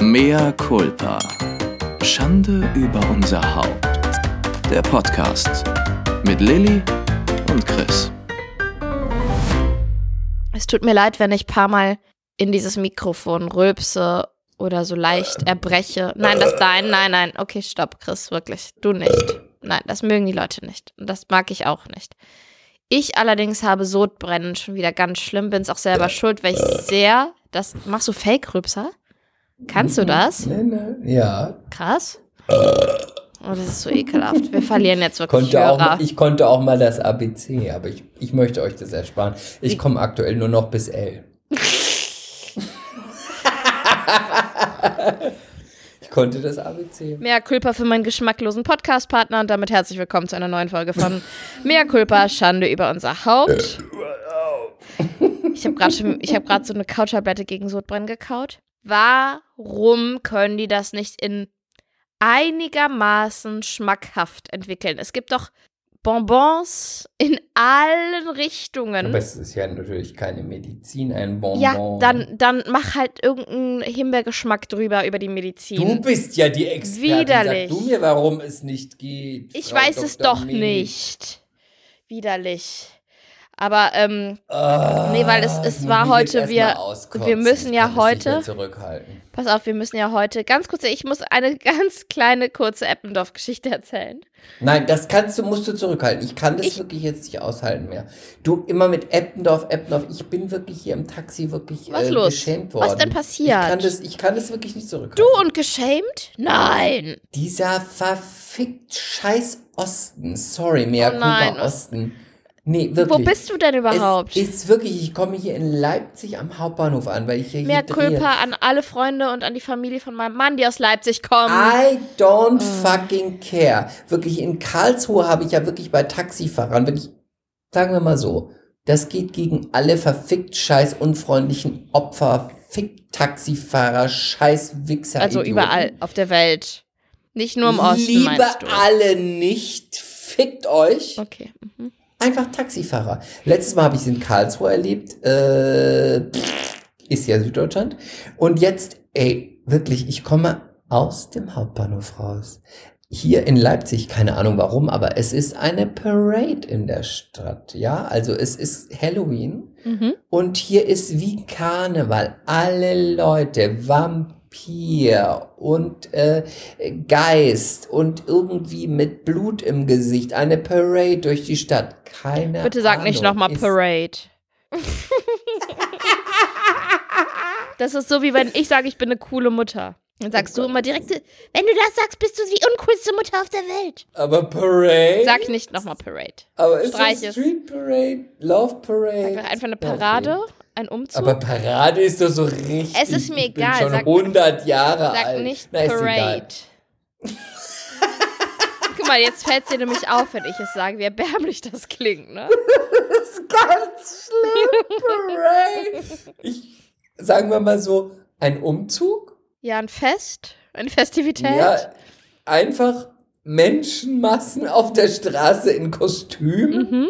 Mea culpa. Schande über unser Haupt. Der Podcast mit Lilly und Chris. Es tut mir leid, wenn ich ein paar Mal in dieses Mikrofon rülpse oder so leicht erbreche. Nein, das dein, nein, nein. Okay, stopp, Chris, wirklich. Du nicht. Nein, das mögen die Leute nicht. Und das mag ich auch nicht. Ich allerdings habe Sodbrennen schon wieder ganz schlimm, bin es auch selber schuld, weil ich sehr das. Machst du Fake-Rübser? Kannst du das? Nee, nee. Ja. Krass. Oh, das ist so ekelhaft. Wir verlieren jetzt wirklich Konnte Hörer. auch, ich konnte auch mal das ABC, aber ich, ich möchte euch das ersparen. Ich komme aktuell nur noch bis L. ich konnte das ABC. Mehr Culpa für meinen geschmacklosen Podcast-Partner und damit herzlich willkommen zu einer neuen Folge von Mehr Culpa, Schande über unser Haupt. Ich habe gerade hab so eine Couchtablette gegen Sodbrennen gekaut. Warum können die das nicht in einigermaßen schmackhaft entwickeln? Es gibt doch Bonbons in allen Richtungen. Aber es ist ja natürlich keine Medizin, ein Bonbon. ja, dann, dann mach halt irgendeinen Himbeergeschmack drüber über die Medizin. Du bist ja die Expertin. Widerlich. Sag du mir, warum es nicht geht. Ich Frau weiß es Dr. doch Med. nicht. Widerlich. Aber ähm, Ah, Nee, weil es- es war heute, wir- wir müssen ja heute- zurückhalten. pass auf, wir müssen ja heute ganz kurz, ich muss eine ganz kleine kurze Eppendorf-Geschichte erzählen. Nein, das kannst du, musst du zurückhalten. Ich kann das Ich- wirklich jetzt nicht aushalten mehr. Du immer mit Eppendorf, Eppendorf. Ich bin wirklich hier im Taxi wirklich Was äh, los? geschämt worden. Was denn passiert? Ich kann das, ich kann das wirklich nicht zurückhalten. Du und geschämt? Nein. Dieser verfickt scheiß Osten. Sorry, mehr Oh Osten. Nee, wirklich. Wo bist du denn überhaupt? Es ist wirklich, ich komme hier in Leipzig am Hauptbahnhof an, weil ich hier, Mehr. Culpa an alle Freunde und an die Familie von meinem Mann, die aus Leipzig kommen. I don't Oh. fucking care. Wirklich, in Karlsruhe habe ich ja wirklich bei Taxifahrern, wirklich, sagen wir mal so, das geht gegen alle verfickt scheiß unfreundlichen Opfer, fick Taxifahrer, scheiß Wichser. also Idioten. überall auf der Welt. Nicht nur im Osten, Liebe alle nicht, fickt euch. Okay. Mhm. Einfach Taxifahrer. Letztes Mal habe ich es in Karlsruhe erlebt. Äh, ist ja Süddeutschland. Und jetzt, ey, wirklich, ich komme aus dem Hauptbahnhof raus. Hier in Leipzig, keine Ahnung warum, aber es ist eine Parade in der Stadt. Ja, also es ist Halloween. Mhm. Und hier ist wie Karneval. Alle Leute, Vampir und äh, Geist und irgendwie mit Blut im Gesicht. Eine Parade durch die Stadt. Keine Bitte sag Ahnung. nicht nochmal Parade. das ist so, wie wenn ich sage, ich bin eine coole Mutter. Dann sagst du immer direkt, wenn du das sagst, bist du die uncoolste Mutter auf der Welt. Aber Parade? Sag nicht nochmal Parade. aber ist streich es. Street Parade? Love Parade? Sag einfach eine Parade, okay. ein Umzug. Aber Parade ist doch so richtig. Es ist mir ich bin egal, schon sag- 100 Jahre Sag alt. nicht Na, ist Parade. egal. Mal, jetzt fällt es dir nämlich auf, wenn ich es sage, wie erbärmlich das klingt, ne? Das ist ganz schlimm, Parade. Ich, sagen wir mal so, ein Umzug? Ja, ein Fest, eine Festivität. Ja, einfach Menschenmassen auf der Straße in Kostüm. Mhm.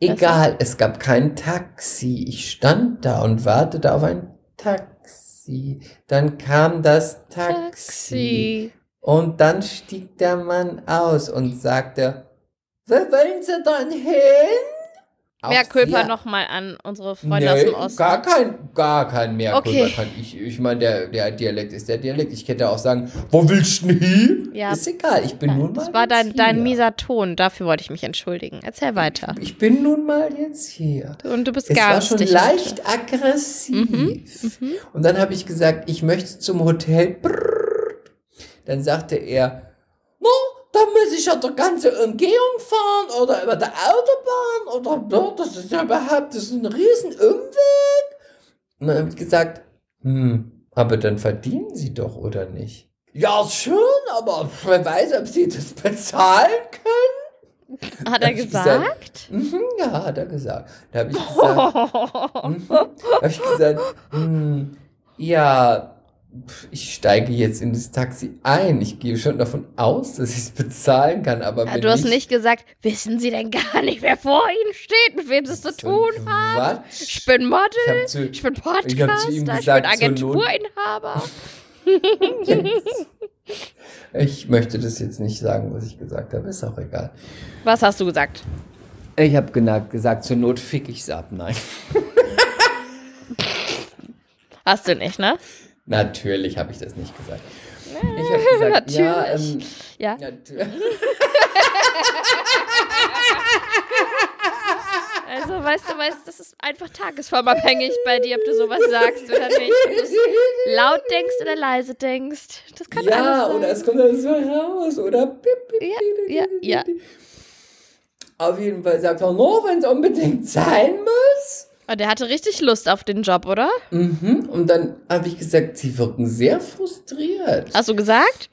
Egal, es gab kein Taxi. Ich stand da und wartete auf ein Taxi. Dann kam das Taxi. Taxi. Und dann stieg der Mann aus und sagte, wo wollen Sie denn hin? Auch Mehr Kulpa sehr- nochmal an unsere Freunde aus Nee, dem Osten. gar kein, gar kein mehr Okay. Kann ich. Ich meine, der, der Dialekt ist der Dialekt. Ich könnte auch sagen, wo willst du hin? Ja. Ist egal, ich bin nun mal Das war dein, jetzt dein hier. mieser Ton, dafür wollte ich mich entschuldigen. Erzähl weiter. Ich bin nun mal jetzt hier. Und du bist Es war ganz schon dicht. leicht aggressiv. Mhm, Und dann habe ich gesagt, ich möchte zum Hotel. Brrr. Dann sagte er, no, da muss ich ja die ganze Umgehung fahren oder über der Autobahn oder no, das ist ja überhaupt, das ist ein riesen Umweg. Und dann habe ich gesagt, hm, aber dann verdienen Sie doch, oder nicht? Ja, schon, aber wer weiß, ob Sie das bezahlen können. Hat er Hab ich gesagt? Mhm, ja, hat er gesagt. Da habe ich gesagt, Mhm. habe ich gesagt, hm, ja, ich steige jetzt in das Taxi ein. Ich gehe schon davon aus, dass ich es bezahlen kann, aber Ja, wenn du hast nicht, nicht gesagt, wissen Sie denn gar nicht, wer vor Ihnen steht, mit wem Sie es zu so tun haben? Ich bin Model, Ich zu- ich bin ich hab zu ihm Podcaster, ich, gesagt, bin Agenturinhaber. Ich möchte das jetzt nicht sagen, was ich gesagt habe, ist auch egal. Was hast du gesagt? Ich habe gesagt, zur Not fick ich's ab. Nein. Hast du nicht, ne? Natürlich habe ich das nicht gesagt. Ich habe gesagt, ja, ähm, Ja. natür- Also, weißt du, weißt, das ist einfach tagesformabhängig bei dir, ob du sowas sagst oder nicht. Ob du es laut denkst oder leise denkst. Das kann Ja, alles sein. oder es kommt dann so raus, oder pip, pip, Ja, ja, ja. Auf jeden Fall sagt er, no, wenn es unbedingt sein muss. Und der hatte richtig Lust auf den Job, oder? Mhm. Und dann habe ich gesagt, sie wirken sehr frustriert. Hast du gesagt?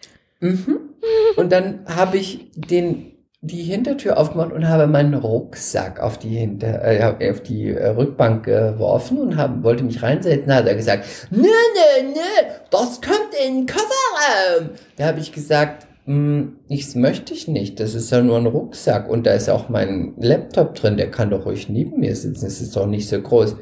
Und dann habe ich den, die Hintertür aufgemacht und habe meinen Rucksack auf die, Hinter, äh, auf die äh, Rückbank geworfen und hab, wollte mich reinsetzen. Da hat er gesagt, nö, nö, nö, das kommt in den Kofferraum. Da habe ich gesagt, "Hm, ich möchte ich nicht. Das ist ja nur ein Rucksack und da ist auch mein Laptop drin. Der kann doch ruhig neben mir sitzen. Es ist doch nicht so groß.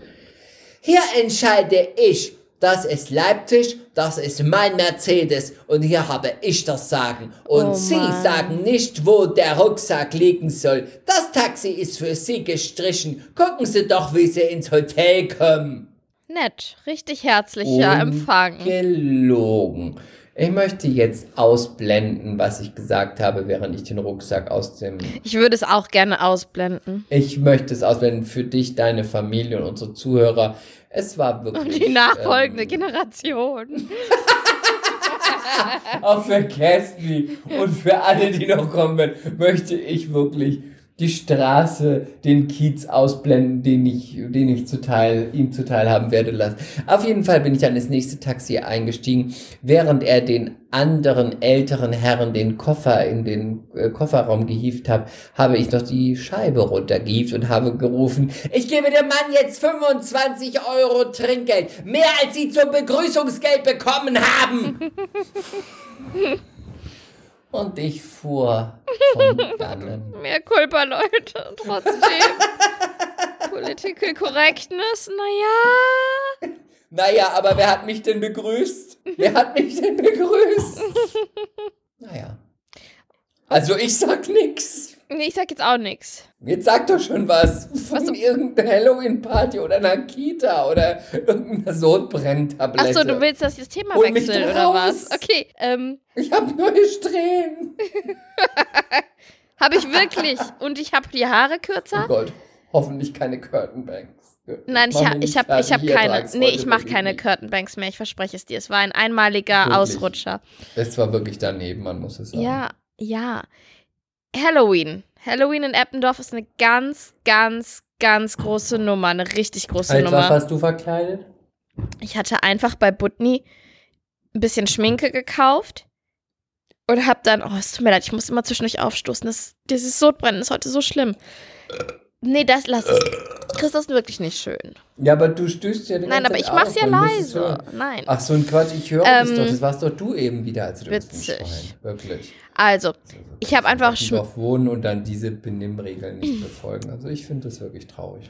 Hier entscheide ich. Das ist Leipzig, das ist mein Mercedes und hier habe ich das Sagen. Und Oh Sie sagen nicht, wo der Rucksack liegen soll. Das Taxi ist für Sie gestrichen. Gucken Sie doch, wie Sie ins Hotel kommen. Nett. Richtig herzlicher Empfang. Gelogen. Ich möchte jetzt ausblenden, was ich gesagt habe, während ich den Rucksack aus dem Ich würde es auch gerne ausblenden. Ich möchte es ausblenden für dich, deine Familie und unsere Zuhörer. Es war wirklich. Und die nachfolgende ähm, Generation. Auch für Kästli und für alle, die noch kommen werden, möchte ich wirklich die Straße, den Kiez ausblenden, den ich, den ich zuteil, ihm zuteil haben werde lassen. Auf jeden Fall bin ich dann ins nächste Taxi eingestiegen, während er den anderen älteren Herren den Koffer in den äh, Kofferraum gehievt hat, habe ich noch die Scheibe runtergehievt und habe gerufen, ich gebe dem Mann jetzt 25 Euro Trinkgeld, mehr als Sie zum Begrüßungsgeld bekommen haben. Und ich fuhr von dannen. Mehr Culpa, Leute. Trotzdem. Political Correctness, naja. Naja, aber wer hat mich denn begrüßt? Wer hat mich denn begrüßt? Naja. Also ich sag nix. Nee, ich sag jetzt auch nix. Jetzt sag doch schon was. Von Was- irgendeiner Halloween-Party oder einer Kita oder irgendeiner Sodbrenntablette. Achso, du willst, dass ich das Thema Hol da oder was? Okay, ähm, Ich hab neue Strähnen. habe ich wirklich. Und ich habe die Haare Oh kürzer? Gott, hoffentlich keine Curtainbanks. Nein, ich, ha ich habe ich hab keine. Nee, ich mache keine. Curtainbanks mehr, ich verspreche es dir. Es war ein einmaliger Wirklich? Ausrutscher. Es war wirklich daneben, man muss es sagen. Ja, ja. Halloween. Halloween in Eppendorf ist eine ganz, ganz, ganz große Nummer. Eine richtig große Als was Nummer. warst du verkleidet? Ich hatte einfach bei Butni ein bisschen Schminke gekauft und hab dann, oh, es tut mir leid, ich muss immer zwischendurch aufstoßen. Das, dieses Sodbrennen ist heute so schlimm. Nee, das lass es. Chris, das ist wirklich nicht schön. Ja, aber du stößt ja den Nein, aber ich mach's ja leise. Nein. Ach, so ein Quatsch, ich höre Ähm, das doch. Das warst doch du eben wieder, als du witzig. Wirklich. Also, ich habe einfach Auf Schm Dorf wohnen und dann diese Benimmregeln nicht befolgen. Also ich finde das wirklich traurig.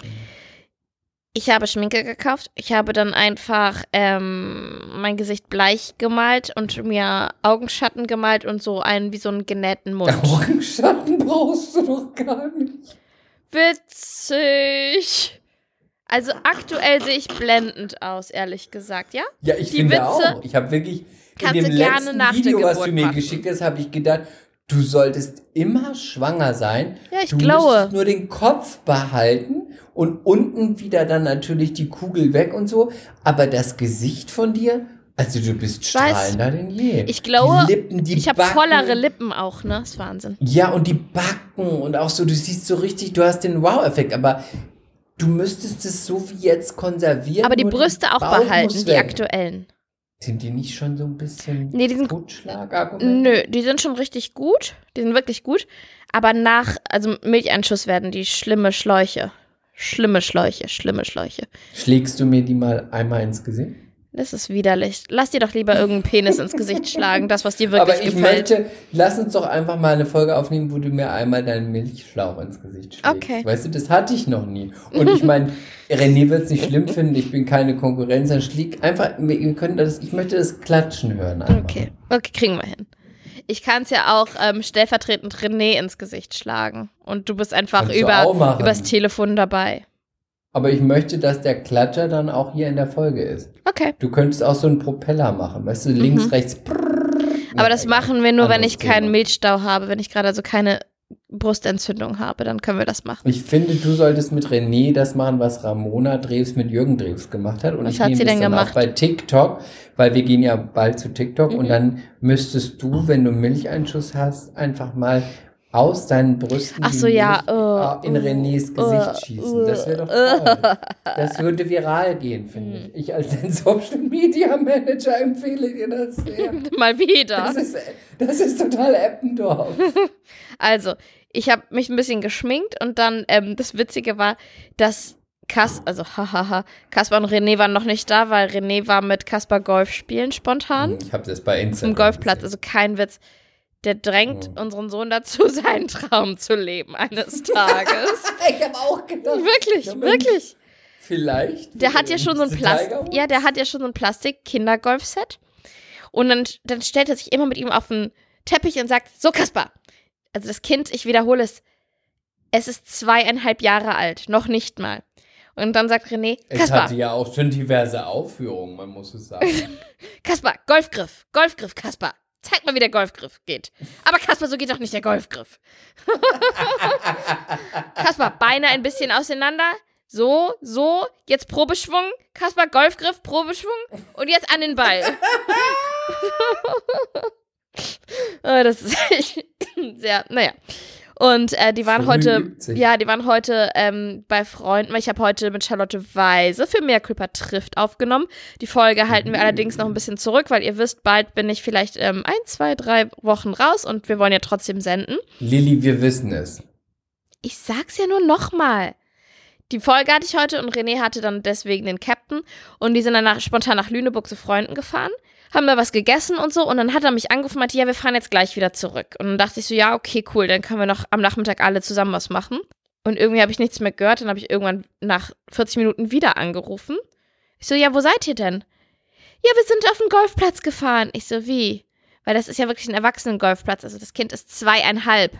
ich habe Schminke gekauft. Ich habe dann einfach ähm, mein Gesicht bleich gemalt und mir Augenschatten gemalt und so einen wie so einen genähten Mund. Augenschatten brauchst du doch gar nicht. Witzig. Also aktuell sehe ich blendend aus, ehrlich gesagt, ja? Ja, ich Die finde Witze auch. Ich habe wirklich in du dem gerne letzten Video, was du mir machen. geschickt hast, habe ich gedacht, du solltest immer schwanger sein. Ja, ich du glaube. müsstest nur den Kopf behalten und unten wieder dann natürlich die Kugel weg und so. Aber das Gesicht von dir, also du bist weiß. strahlender denn je. Ich glaube, die Lippen, die Ich habe vollere Lippen auch, ne? Das ist Wahnsinn. Ja, und die Backen und auch so, du siehst so richtig, du hast den Wow-Effekt, aber du müsstest es so wie jetzt konservieren. Aber die Brüste auch Bauch behalten, die aktuellen. Sind die nicht schon so ein bisschen Nee, die sind-? Nö, die sind schon richtig gut. Die sind wirklich gut. Aber nach, also Milcheinschuss werden die schlimme Schläuche. Schlimme Schläuche, schlimme Schläuche. Schlägst du mir die mal einmal ins Gesicht? Das ist widerlich. Lass dir doch lieber irgendeinen Penis ins Gesicht schlagen, das, was dir wirklich Aber ich gefällt. möchte, lass uns doch einfach mal eine Folge aufnehmen, wo du mir einmal deinen Milchschlauch ins Gesicht schlägst. Okay. Weißt du, das hatte ich noch nie. Und ich meine, René wird es nicht schlimm finden, ich bin keine Konkurrenz, dann schlägt einfach, wir können das, ich möchte das Klatschen hören. Einfach. Okay, okay, kriegen wir hin. Ich kann es ja auch ähm, stellvertretend René ins Gesicht schlagen. Und du bist einfach Kannst über, übers Telefon dabei. Aber ich möchte, dass der Klatscher dann auch hier in der Folge ist. Okay. Du könntest auch so einen Propeller machen, weißt du, links, rechts. Mhm. Aber das machen wir nur, wenn ich keinen. Milchstau habe, wenn ich gerade also keine Brustentzündung habe, dann können wir das machen. Ich finde, du solltest mit René das machen, was Ramona Drews mit Jürgen Drews gemacht hat. Und Was ich hat nehme sie das denn dann gemacht? auch bei TikTok, weil wir gehen ja bald zu TikTok und Mhm. dann müsstest du, wenn du Milcheinschuss hast, einfach mal aus deinen Brüsten Ach so, ja, äh, in oh, Renés oh, Gesicht schießen. Das wäre doch toll. Das würde viral gehen, finde Mhm. ich. Ich als Social Media Manager empfehle dir das sehr. Mal wieder. Das ist, das ist total Eppendorf. Also, ich habe mich ein bisschen geschminkt und dann, ähm, das Witzige war, dass Kas, also hahaha, Kaspar und René waren noch nicht da, weil René war mit Kaspar Golf spielen spontan Ich habe das bei Instagram. zum Golfplatz. gesehen. Also kein Witz. Der drängt Mhm. unseren Sohn dazu, seinen Traum zu leben eines Tages. Ich habe auch gedacht. wirklich, Ja, wirklich. Vielleicht. Der hat ja schon so ein Plastik, ja, der hat ja schon so ein Plastik-Kindergolfset. Und dann, dann stellt er sich immer mit ihm auf den Teppich und sagt, so Kaspar. Also das Kind, ich wiederhole es, es ist zweieinhalb Jahre alt, noch nicht mal. Und dann sagt René, Es Kaspar, hatte ja auch schon diverse Aufführungen, man muss es sagen. Kaspar, Golfgriff, Golfgriff, Kaspar. Zeig mal, wie der Golfgriff geht. Aber Kaspar, so geht doch nicht der Golfgriff. Kaspar, Beine ein bisschen auseinander. So, so, jetzt Probeschwung. Kaspar, Golfgriff, Probeschwung. Und jetzt an den Ball. oh, das ist echt sehr, naja. Und äh, die waren Früh heute, ja, die waren heute ähm, bei Freunden, weil ich habe heute mit Charlotte Weise für Meerküper trifft aufgenommen. Die Folge halten wir allerdings noch ein bisschen zurück, weil ihr wisst, bald bin ich vielleicht ähm, ein, zwei, drei Wochen raus und wir wollen ja trotzdem senden. Lilly, wir wissen es. Ich sag's ja nur nochmal. Die Folge hatte ich heute und René hatte dann deswegen den Captain und die sind dann nach, spontan nach Lüneburg zu Freunden gefahren, haben da was gegessen und so und dann hat er mich angerufen und meinte, ja, wir fahren jetzt gleich wieder zurück. Und dann dachte ich so, ja, okay, cool, dann können wir noch am Nachmittag alle zusammen was machen. Und irgendwie habe ich nichts mehr gehört, dann habe ich irgendwann nach 40 Minuten wieder angerufen. Ich so, ja, wo seid ihr denn? Ja, wir sind auf den Golfplatz gefahren. Ich so, wie? Weil das ist ja wirklich ein Erwachsenen-Golfplatz, also das Kind ist zweieinhalb.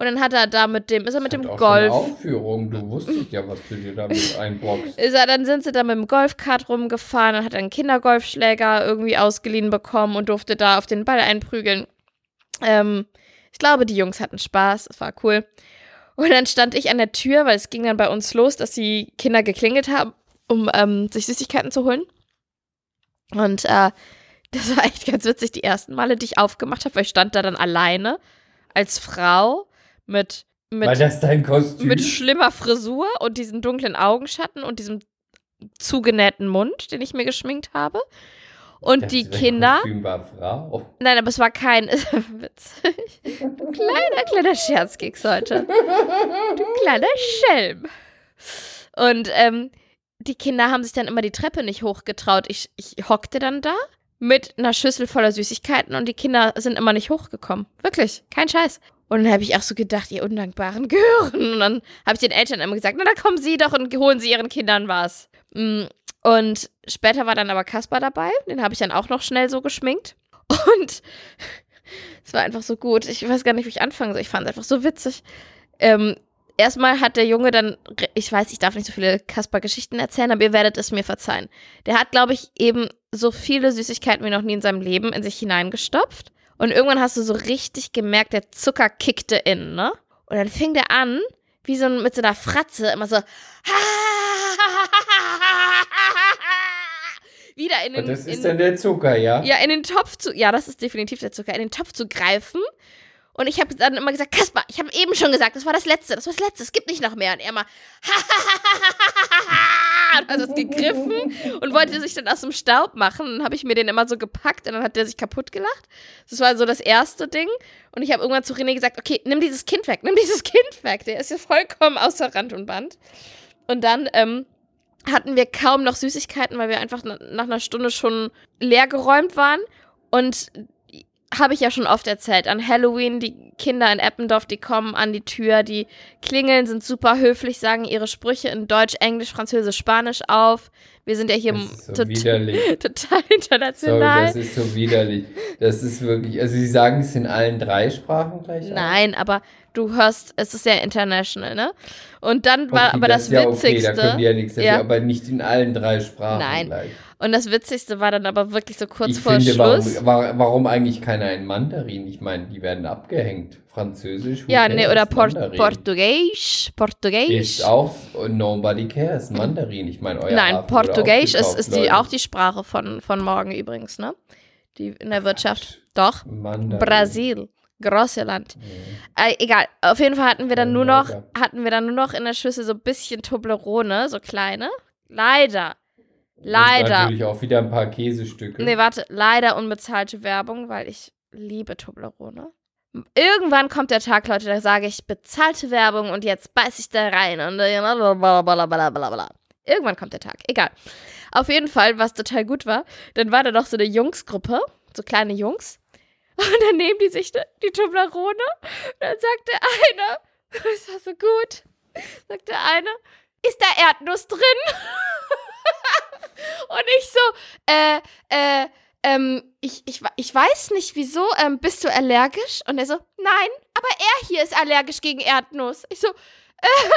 Und dann hat er da mit dem, ist er mit dem auch Golf. Aufführung, du wusstest ja, was du dir damit einboxst. Ist er, dann sind sie da mit dem Golfkart rumgefahren und hat einen Kindergolfschläger irgendwie ausgeliehen bekommen und durfte da auf den Ball einprügeln. Ähm, ich glaube, die Jungs hatten Spaß, es war cool. Und dann stand ich an der Tür, weil es ging dann bei uns los, dass die Kinder geklingelt haben, um ähm, sich Süßigkeiten zu holen. Und äh, das war echt ganz witzig, die ersten Male, die ich aufgemacht habe, weil ich stand da dann alleine als Frau mit, mit War das dein Kostüm? mit schlimmer Frisur und diesen dunklen Augenschatten und diesem zugenähten Mund, den ich mir geschminkt habe. Und Das die Kinder. Kostüm war Frau. Nein, aber es war kein. Witzig. Kleiner, kleiner Scherzkeks heute. Du kleiner Schelm. Und ähm, die Kinder haben sich dann immer die Treppe nicht hochgetraut. Ich, ich hockte dann da mit einer Schüssel voller Süßigkeiten und die Kinder sind immer nicht hochgekommen. Wirklich, kein Scheiß. Und dann habe ich auch so gedacht, ihr undankbaren Gehören. Und dann habe ich den Eltern immer gesagt, na, dann kommen Sie doch und holen Sie Ihren Kindern was. Mm, Und später war dann aber Kaspar dabei. Den habe ich dann auch noch schnell so geschminkt. Und es war einfach so gut. Ich weiß gar nicht, wie ich anfangen soll. Ich fand es einfach so witzig. Ähm, erstmal hat der Junge dann, ich weiß, ich darf nicht so viele Kaspar-Geschichten erzählen, aber ihr werdet es mir verzeihen. Der hat, glaube ich, eben so viele Süßigkeiten wie noch nie in seinem Leben in sich hineingestopft. Und irgendwann hast du so richtig gemerkt, der Zucker kickte in, ne? Und dann fing der an, wie so mit so einer Fratze, immer so. Wieder in den. Und das ist in, dann der Zucker, ja? ja, in den Topf zu. Ja, das ist definitiv der Zucker. In den Topf zu greifen. Und ich habe dann immer gesagt, Kaspar, ich habe eben schon gesagt, das war das Letzte, das war das Letzte, es gibt nicht noch mehr. Und er immer, und hat gegriffen und wollte sich dann aus dem Staub machen. Dann habe ich mir den immer so gepackt und dann hat der sich kaputt gelacht. Das war so das erste Ding. Und ich habe irgendwann zu René gesagt, okay, nimm dieses Kind weg, nimm dieses Kind weg. Der ist ja vollkommen außer Rand und Band. Und dann, ähm, hatten wir kaum noch Süßigkeiten, weil wir einfach na- nach einer Stunde schon leer geräumt waren. Und habe ich ja schon oft erzählt, an Halloween, die Kinder in Eppendorf, die kommen an die Tür, die klingeln, sind super höflich, sagen ihre Sprüche in Deutsch, Englisch, Französisch, Spanisch auf. Wir sind ja hier Das so tot- total Sorry, international. das ist so widerlich. Das ist wirklich, also Sie sagen es in allen drei Sprachen gleich? Nein, aber du hörst, es ist sehr international, ne? Und dann war Okay, aber das, ist ja Witzigste. Okay, da können die ja nichts Ja. aber nicht in allen drei Sprachen Nein. gleich. Und das Witzigste war dann aber wirklich so kurz ich vor finde, Schluss. warum, wa- warum eigentlich keiner in Mandarin? Ich meine, die werden abgehängt. Französisch. ja, nee, oder Port Mandarin. Portugiesisch. Portugiesisch. Ist auch Nobody cares. Mandarin. Ich meine, euer Nein, Portugiesisch ist, ist die, auch die Sprache von, von morgen übrigens, ne? Die in der Wirtschaft. Doch. Mandarin. Brasil. Große Land. Nee. Äh, egal. Auf jeden Fall hatten wir dann Ja, nur noch, hatten wir dann nur noch in der Schüssel so ein bisschen Toblerone, so kleine. Leider. Und Leider. natürlich auch wieder ein paar Käsestücke. Nee, warte, leider unbezahlte Werbung, weil ich liebe Toblerone. Irgendwann kommt der Tag, Leute, da sage ich bezahlte Werbung und jetzt beiß ich da rein und blablabla. Irgendwann kommt der Tag, egal. Auf jeden Fall, was total gut war, dann war da noch so eine Jungsgruppe, so kleine Jungs. Und dann nehmen die sich die Toblerone. Und dann sagt der eine, das war so gut, sagt der eine, ist da Erdnuss drin? und ich so, äh, äh, ähm, ich, ich, ich weiß nicht wieso, ähm, bist du allergisch? Und er so, nein, aber er hier ist allergisch gegen Erdnuss. Ich so, äh,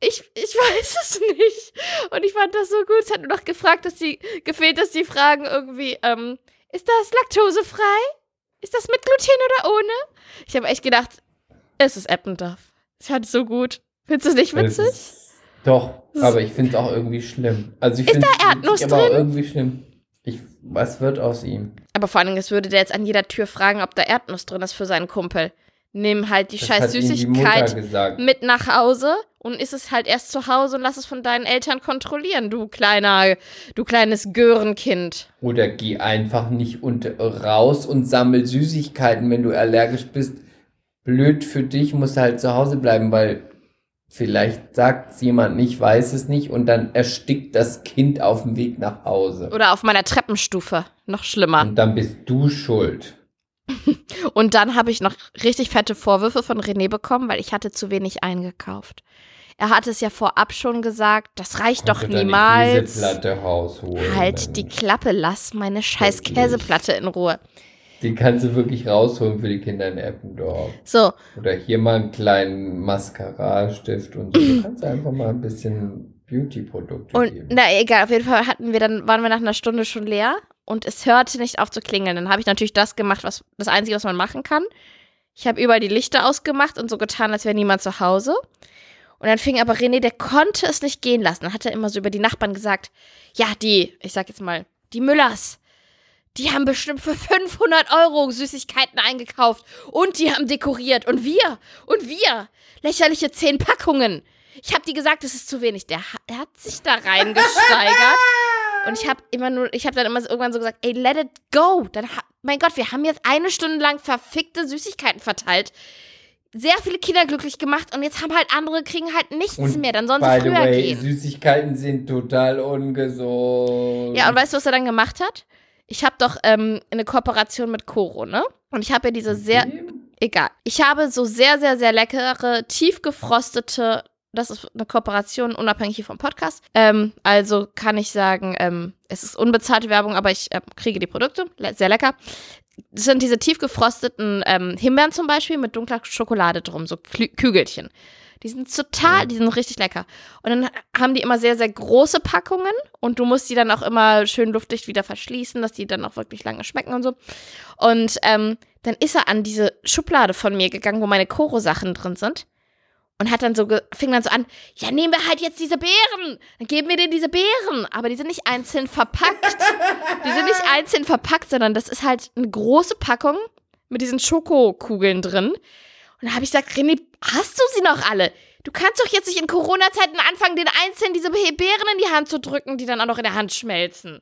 ich, ich weiß es nicht. Und ich fand das so gut. Es hat nur noch gefragt, dass die, gefehlt, dass die fragen irgendwie, ähm, ist das laktosefrei? Ist das mit Gluten oder ohne? Ich habe echt gedacht, es ist Eppendorf. Es hat so gut. Findest du es nicht witzig? Doch, aber ich finde es auch irgendwie schlimm. Also ich Ist finde da Erdnuss aber auch drin? irgendwie schlimm. Ich, was wird aus ihm? Aber vor allen Dingen, es würde der jetzt an jeder Tür fragen, ob da Erdnuss drin ist für seinen Kumpel. Nimm halt die Das scheiß die Süßigkeit gesagt. mit nach Hause und isst es halt erst zu Hause und lass es von deinen Eltern kontrollieren, du kleiner, du kleines Görenkind. Oder geh einfach nicht und raus und sammel Süßigkeiten, wenn du allergisch bist. Blöd für dich, musst du halt zu Hause bleiben, weil vielleicht sagt es jemand nicht, weiß es nicht und dann erstickt das Kind auf dem Weg nach Hause. Oder auf meiner Treppenstufe. Noch schlimmer. Und dann bist du schuld. Und dann habe ich noch richtig fette Vorwürfe von René bekommen, weil ich hatte zu wenig eingekauft. Er hatte es ja vorab schon gesagt, das reicht doch Konnte deine niemals. Käseplatte rausholen. Halt die Klappe, lass meine scheiß. Käseplatte in Ruhe. Die kannst du wirklich rausholen für die Kinder in Eppendorf. So, Oder hier mal einen kleinen Mascara-Stift und so. Du kannst einfach mal ein bisschen Beauty-Produkte Und geben. na egal, auf jeden Fall hatten wir dann, waren wir nach einer Stunde schon leer und es hörte nicht auf zu klingeln. Dann habe ich natürlich das gemacht, was das Einzige, was man machen kann. Ich habe überall die Lichter ausgemacht und so getan, als wäre niemand zu Hause. Und dann fing aber René, der konnte es nicht gehen lassen. Dann hat er immer so über die Nachbarn gesagt, ja, die, ich sag jetzt mal, die Müllers, die haben bestimmt für 500 Euro Süßigkeiten eingekauft und die haben dekoriert und wir und wir lächerliche 10 Packungen. Ich habe die gesagt, es ist zu wenig. Der ha- er hat sich da reingesteigert und ich habe immer nur, ich habe dann immer so, irgendwann so gesagt, ey, let it go. Dann, mein Gott, wir haben jetzt eine Stunde lang verfickte Süßigkeiten verteilt. Sehr viele Kinder glücklich gemacht und jetzt haben halt andere kriegen halt nichts Und mehr. Dann sollen sie By the früher way, gehen. Süßigkeiten sind total ungesund. Ja, und weißt du, was er dann gemacht hat? Ich habe doch ähm, eine Kooperation mit Koro, ne? Und ich habe ja diese sehr, egal. Ich habe so sehr, sehr, sehr leckere, tiefgefrostete, das ist eine Kooperation unabhängig hier vom Podcast. Ähm, also kann ich sagen, ähm, es ist unbezahlte Werbung, aber ich äh, kriege die Produkte. Le sehr lecker. Das sind diese tiefgefrosteten ähm, Himbeeren zum Beispiel mit dunkler Schokolade drum, so Klü Kügelchen. Die sind total, die sind richtig lecker. Und dann haben die immer sehr, sehr große Packungen und du musst die dann auch immer schön luftdicht wieder verschließen, dass die dann auch wirklich lange schmecken und so. Und ähm, dann ist er an diese Schublade von mir gegangen, wo meine Koro-Sachen drin sind. Und hat dann so, fing dann so an, ja, nehmen wir halt jetzt diese Beeren. Dann geben wir dir diese Beeren. Aber die sind nicht einzeln verpackt. Die sind nicht einzeln verpackt, sondern das ist halt eine große Packung mit diesen Schokokugeln drin. Und da habe ich gesagt, René, hast du sie noch alle? Du kannst doch jetzt nicht in Corona-Zeiten anfangen, den Einzelnen diese Be- Beeren in die Hand zu drücken, die dann auch noch in der Hand schmelzen.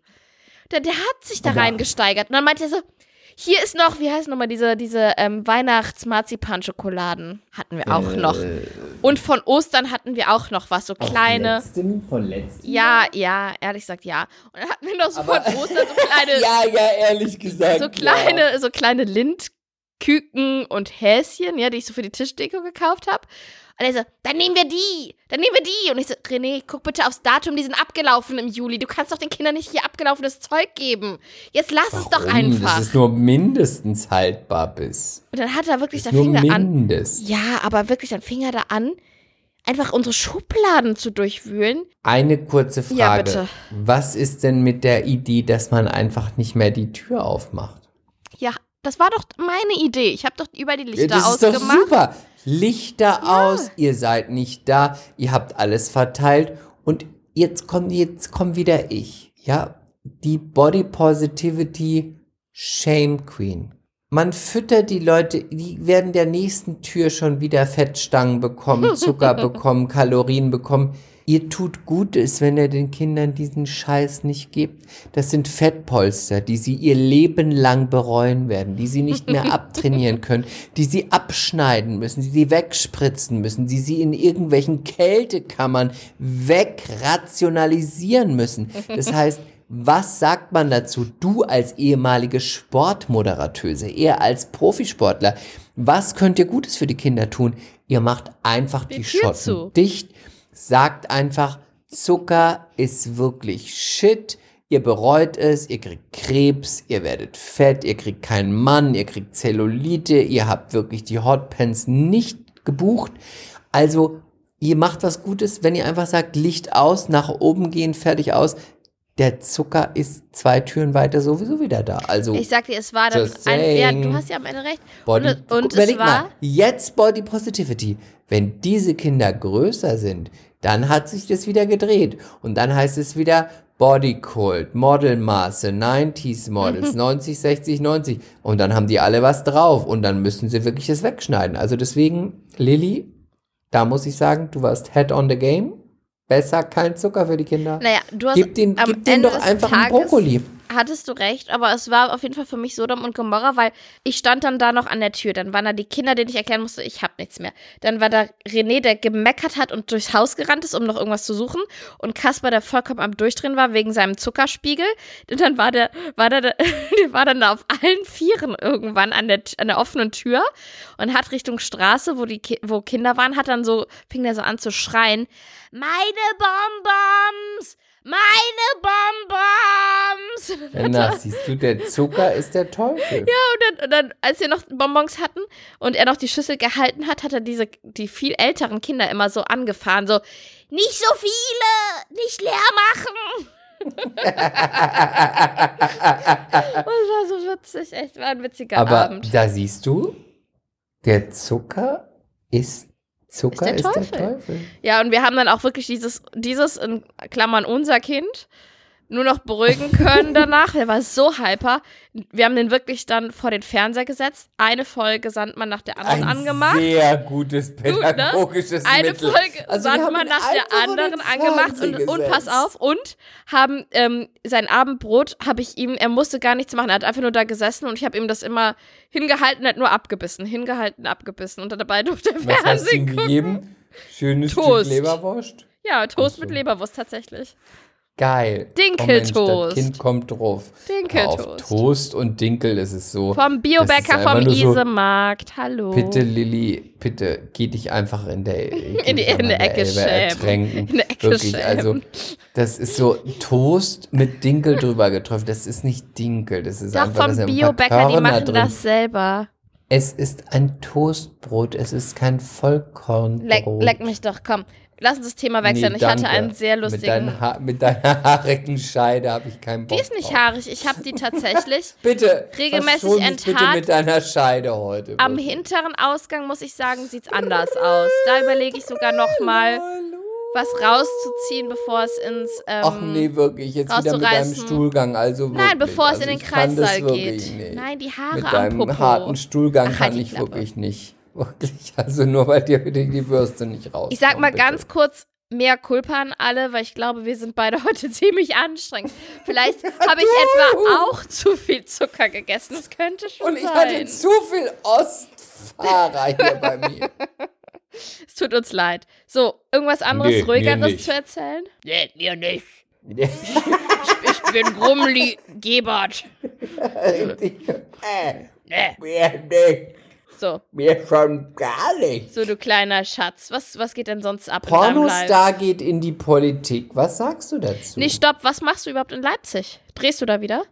Der, der hat sich da reingesteigert. Und dann meinte er so, hier ist noch, wie heißt nochmal, diese, diese ähm, Weihnachts-Marzipan-Schokoladen hatten wir auch noch. Äh. Und von Ostern hatten wir auch noch was, so kleine. Letzten, von letzten? Ja, ja, ehrlich gesagt ja. Und dann hatten wir noch so Aber- von Ostern so kleine, Ja, ja, ehrlich gesagt. so kleine, so kleine Lindküken und Häschen, ja, die ich so für die Tischdeko gekauft habe. Und er so, dann nehmen wir die, dann nehmen wir die. Und ich so, René, guck bitte aufs Datum, die sind abgelaufen im Juli. Du kannst doch den Kindern nicht hier abgelaufenes Zeug geben. Jetzt lass es doch Warum? einfach. Das ist nur mindestens haltbar bis. Und dann hat er wirklich, da Nur fing er an. mindest. Ja, aber wirklich, dann fing er da an, einfach unsere Schubladen zu durchwühlen. Eine kurze Frage. Ja, bitte. Was ist denn mit der Idee, dass man einfach nicht mehr die Tür aufmacht? Ja, das war doch meine Idee. Ich habe doch über die Ja, Lichter das ist doch ausgemacht. super. Lichter aus, ihr seid nicht da, ihr habt alles verteilt und jetzt kommt jetzt kommt wieder ich, ja, die Body Positivity Shame Queen. Man füttert die Leute, die werden der nächsten Tür schon wieder Fettstangen bekommen, Zucker bekommen, Kalorien bekommen. Ihr tut Gutes, wenn ihr den Kindern diesen Scheiß nicht gebt. Das sind Fettpolster, die sie ihr Leben lang bereuen werden, die sie nicht mehr abtrainieren können, die sie abschneiden müssen, die sie wegspritzen müssen, die sie in irgendwelchen Kältekammern wegrationalisieren müssen. Das heißt, was sagt man dazu? Du als ehemalige Sportmoderatöse, eher als Profisportler, was könnt ihr Gutes für die Kinder tun? Ihr macht einfach die, Tür Schotten zu. dicht, sagt einfach, Zucker ist wirklich Shit. Ihr bereut es, ihr kriegt Krebs, ihr werdet fett, ihr kriegt keinen Mann, ihr kriegt Zellulite, ihr habt wirklich die Hotpants nicht gebucht. Also, ihr macht was Gutes, wenn ihr einfach sagt, Licht aus, nach oben gehen, fertig aus. Der Zucker ist zwei Türen weiter sowieso wieder da. Also, Ich sag dir, es war dann ein, ja, du hast ja am Ende recht. Body, und und überleg es war, mal, jetzt Body Positivity. Wenn diese Kinder größer sind, dann hat sich das wieder gedreht. Und dann heißt es wieder Body Cult, Modelmaße, 90s Models, 90, 60, 90. Und dann haben die alle was drauf. Und dann müssen sie wirklich das wegschneiden. Also deswegen, Lilly, da muss ich sagen, du warst head on the game. Besser kein Zucker für die Kinder. naja, du hast Gib den, am gib Ende doch des einfach einen Tages Brokkoli. Hattest du recht, aber es war auf jeden Fall für mich Sodom und Gomorra, weil ich stand dann da noch an der Tür. Dann waren da die Kinder, denen ich erklären musste, ich hab nichts mehr. Dann war da René, der gemeckert hat und durchs Haus gerannt ist, um noch irgendwas zu suchen. Und Kasper, der vollkommen am Durchdrehen war wegen seinem Zuckerspiegel. Und dann war der, war der, der war dann da auf allen Vieren irgendwann an der, an der offenen Tür und hat Richtung Straße, wo die, wo Kinder waren, hat dann so, fing der so an zu schreien, meine Bonbons! Meine Bonbons! Ja, na, siehst du, der Zucker ist der Teufel. Und dann, und dann, als wir noch Bonbons hatten und er noch die Schüssel gehalten hat, hat er diese, die viel älteren Kinder immer so angefahren, so, nicht so viele, nicht leer machen. das war so witzig, echt, war ein witziger Aber Abend. da siehst du, der Zucker ist Zucker Ist ist der der, Teufel. Teufel. Ja, und wir haben dann auch wirklich dieses, dieses, in Klammern unser Kind, nur noch beruhigen können danach. Der war so hyper. Wir haben den wirklich dann vor den Fernseher gesetzt. Eine Folge Sandmann nach der anderen Ein angemacht. sehr gutes ne? pädagogisches Eine Mittel. Folge Also Sandmann nach der anderen angemacht und, und pass auf und haben ähm, sein Abendbrot habe ich ihm er musste gar nichts machen er hat einfach nur da gesessen und ich habe ihm das immer hingehalten er hat nur abgebissen hingehalten abgebissen und dabei durfte er Was hast du Fernsehen gucken gegeben? Schönes Toast. Stück Leberwurst? ja Toast so. mit Leberwurst tatsächlich Geil. Dinkeltoast. Oh Mensch, das Kind kommt drauf. Dinkeltoast. Auf Toast und Dinkel ist es so. vom Biobäcker vom nur so- Isemarkt hallo Bitte, Lilly, bitte, geh dich einfach in der, In die- in der Ecke Elbe ertränken. In der Ecke Wirklich, schämen. also, das ist so Toast mit Dinkel drüber getroffen. Das ist nicht Dinkel, das ist doch einfach, vom Biobäcker die machen drin. das selber Es ist ein Toastbrot, es ist kein Vollkornbrot. leck, leck mich doch komm lass uns das Thema wechseln Nee, ich hatte einen sehr Mit, lustigen deinen ha mit deiner haarigen Scheide habe ich keinen Bock Die ist nicht haarig. Ich habe die tatsächlich Bitte, regelmäßig mich bitte enthaart. mit deiner Scheide heute. am bitte. hinteren Ausgang, muss ich sagen, sieht's anders aus. Da überlege ich sogar noch mal was rauszuziehen, bevor es ins. Ähm, Ach nee, wirklich, jetzt wieder mit deinem. Stuhlgang, also wirklich. Nein, bevor also es in den kann das Kreissaal geht. Nicht. Nein, die Haare Mit am deinem Popo. harten Stuhlgang Ach, halt kann die ich wirklich nicht. Wirklich, also nur weil dir die, Bürste nicht raus. Ich sag mal ganz kurz mehr Culpa an alle, weil ich glaube, wir sind beide heute ziemlich anstrengend. Vielleicht habe ich etwa auch zu viel Zucker gegessen. Das könnte schon Und ich sein. hatte zu viel Ostfahrer hier bei mir. es tut uns leid. So, irgendwas anderes, Nee, ruhigeres zu erzählen? Nee, mir nicht. Ich bin Brummli Gebert. Äh, Nee. mir nicht. So, Mir schon gar nicht. so du kleiner Schatz. Was, was geht denn sonst ab? Pornostar geht in die Politik. Was sagst du dazu? Nee, stopp, was machst du überhaupt in Leipzig? Drehst du da wieder?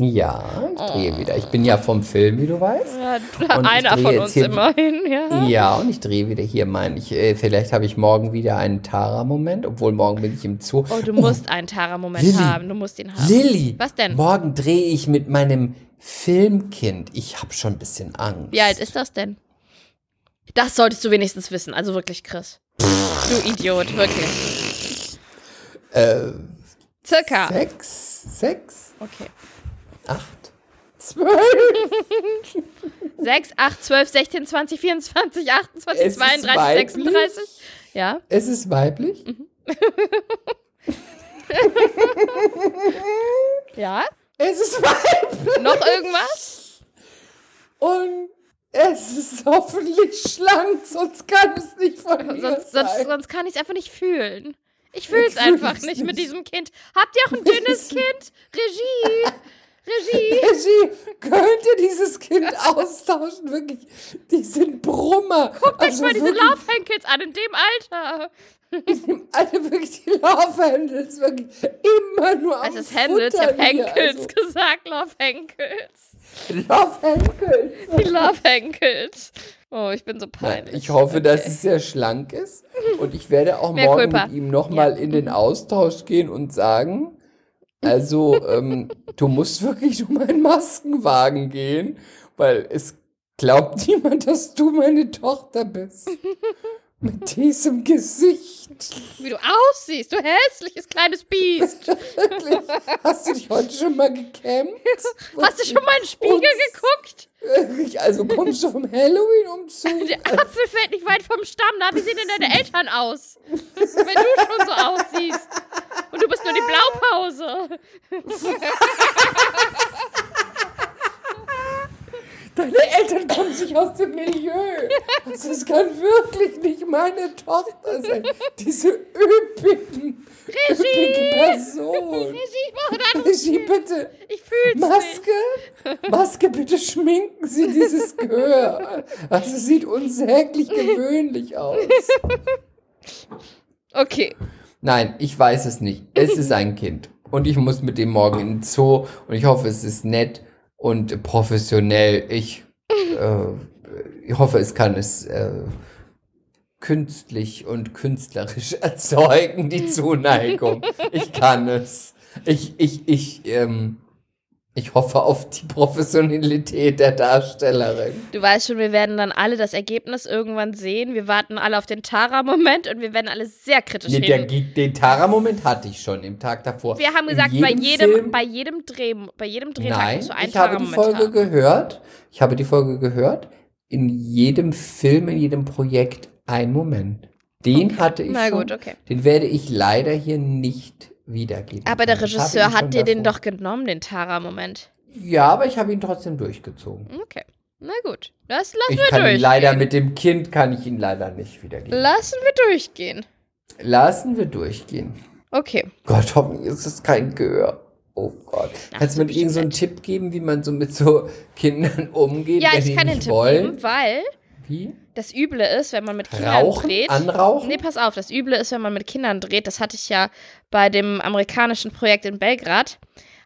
Ja, ich drehe wieder. Ich bin ja vom Film, wie du weißt. Ja, Und einer von uns immerhin, ja. Ja, und ich drehe wieder hier mein. Ich, äh, vielleicht habe ich morgen wieder einen Tara-Moment, obwohl morgen bin ich im Zoo. Oh, du musst einen Tara-Moment haben. Du musst ihn haben. Lilly! Was denn? Morgen drehe ich mit meinem Filmkind. Ich habe schon ein bisschen Angst. Wie alt ist das denn? Das solltest du wenigstens wissen. Also wirklich, Chris. Du Idiot, wirklich. Äh, Circa. sechs, sechs, Okay. Acht, zwölf. 6, 8, 12, 16, 20, 24, 28, Es ist 32, weiblich. 36. Ja. Es ist weiblich. Mhm. Ja. Es ist weiblich. Noch irgendwas? Und es ist hoffentlich schlank, sonst kann es nicht von mir Sonst, sein. sonst, sonst kann ich es einfach nicht fühlen. Ich fühle es einfach nicht mit diesem Kind. Habt ihr auch ein dünnes Kind? Regie. Regie. Regie, könnt ihr dieses Kind austauschen? Wirklich, die sind Brummer. Guckt Guckt euch mal diese Love Henkels an in dem Alter. Alle wirklich die Love Handles, wirklich immer nur Es am ist Handels, ich hab hier, Henkels gesagt, Love Henkels. Also, Love Handles. Die Love Henkels. Oh, ich bin so peinlich. ich hoffe, dass es sehr schlank ist. Und ich werde auch Mehr morgen Culpa. mit ihm nochmal in den Austausch gehen und sagen, also, ähm, du musst wirklich um einen Maskenwagen gehen, weil es glaubt niemand, dass du meine Tochter bist. Mit diesem Gesicht. Wie du aussiehst, du hässliches kleines Biest. Wirklich. Hast du dich heute schon mal gekämmt? Hast du schon mal in den Spiegel geguckt? Also kommst du vom Halloween-Umzug? Der Apfel fällt nicht weit vom Stamm. Na, wie sehen denn deine Eltern aus? Wenn du schon so aussiehst. Und du bist nur die Blaupause. Deine Eltern kommen sich aus dem Milieu. Also es kann wirklich nicht meine Tochter sein. Diese üppigen, üppige Person. Ich brauche einen Regie, bitte. Ich fühl's nicht. Maske, Maske, bitte schminken Sie dieses Gehör. Also es sieht unsäglich gewöhnlich aus. Okay. Nein, ich weiß es nicht. Es ist ein Kind. Und ich muss mit dem morgen in den Zoo. Und ich hoffe, es ist nett und professionell. Ich, äh, ich hoffe, es kann es äh, künstlich und künstlerisch erzeugen, die Zuneigung. Ich kann es. Ich, ich, ich, ähm, ich hoffe auf die Professionalität der Darstellerin. Du weißt schon, wir werden dann alle das Ergebnis irgendwann sehen. Wir warten alle auf den Tara-Moment und wir werden alle sehr kritisch Nee, der, den Tara-Moment hatte ich schon im Tag davor. Wir haben gesagt, bei jedem, Film- bei jedem Dreh, bei jedem Drehtag Nein, musst du einen ich habe die Folge haben. gehört. Ich habe die Folge gehört. In jedem Film, in jedem Projekt ein Moment. Den hatte ich Na schon. gut, okay. Den werde ich leider hier nicht wiedergeben. Aber der Regisseur ihn hat dir den doch genommen, den Tara-Moment. Ja, aber ich habe ihn trotzdem durchgezogen. Okay. Na gut. Das lassen Ich wir kann ihn durchgehen. leider mit dem Kind kann ich ihn leider nicht wiedergeben. Lassen wir durchgehen. Lassen wir durchgehen. Okay. Gott, hoffentlich ist es kein Gehör. Oh Gott. Kannst du mir du irgend so einen Tipp geben, wie man so mit so Kindern umgeht, Ja, wenn ich die kann den Tipp wollen? geben, weil Wie? Das Üble ist, wenn man mit Kindern Rauchen? dreht. Anrauchen? Nee, pass auf, das Üble ist, wenn man mit Kindern dreht. Das hatte ich ja bei dem amerikanischen Projekt in Belgrad.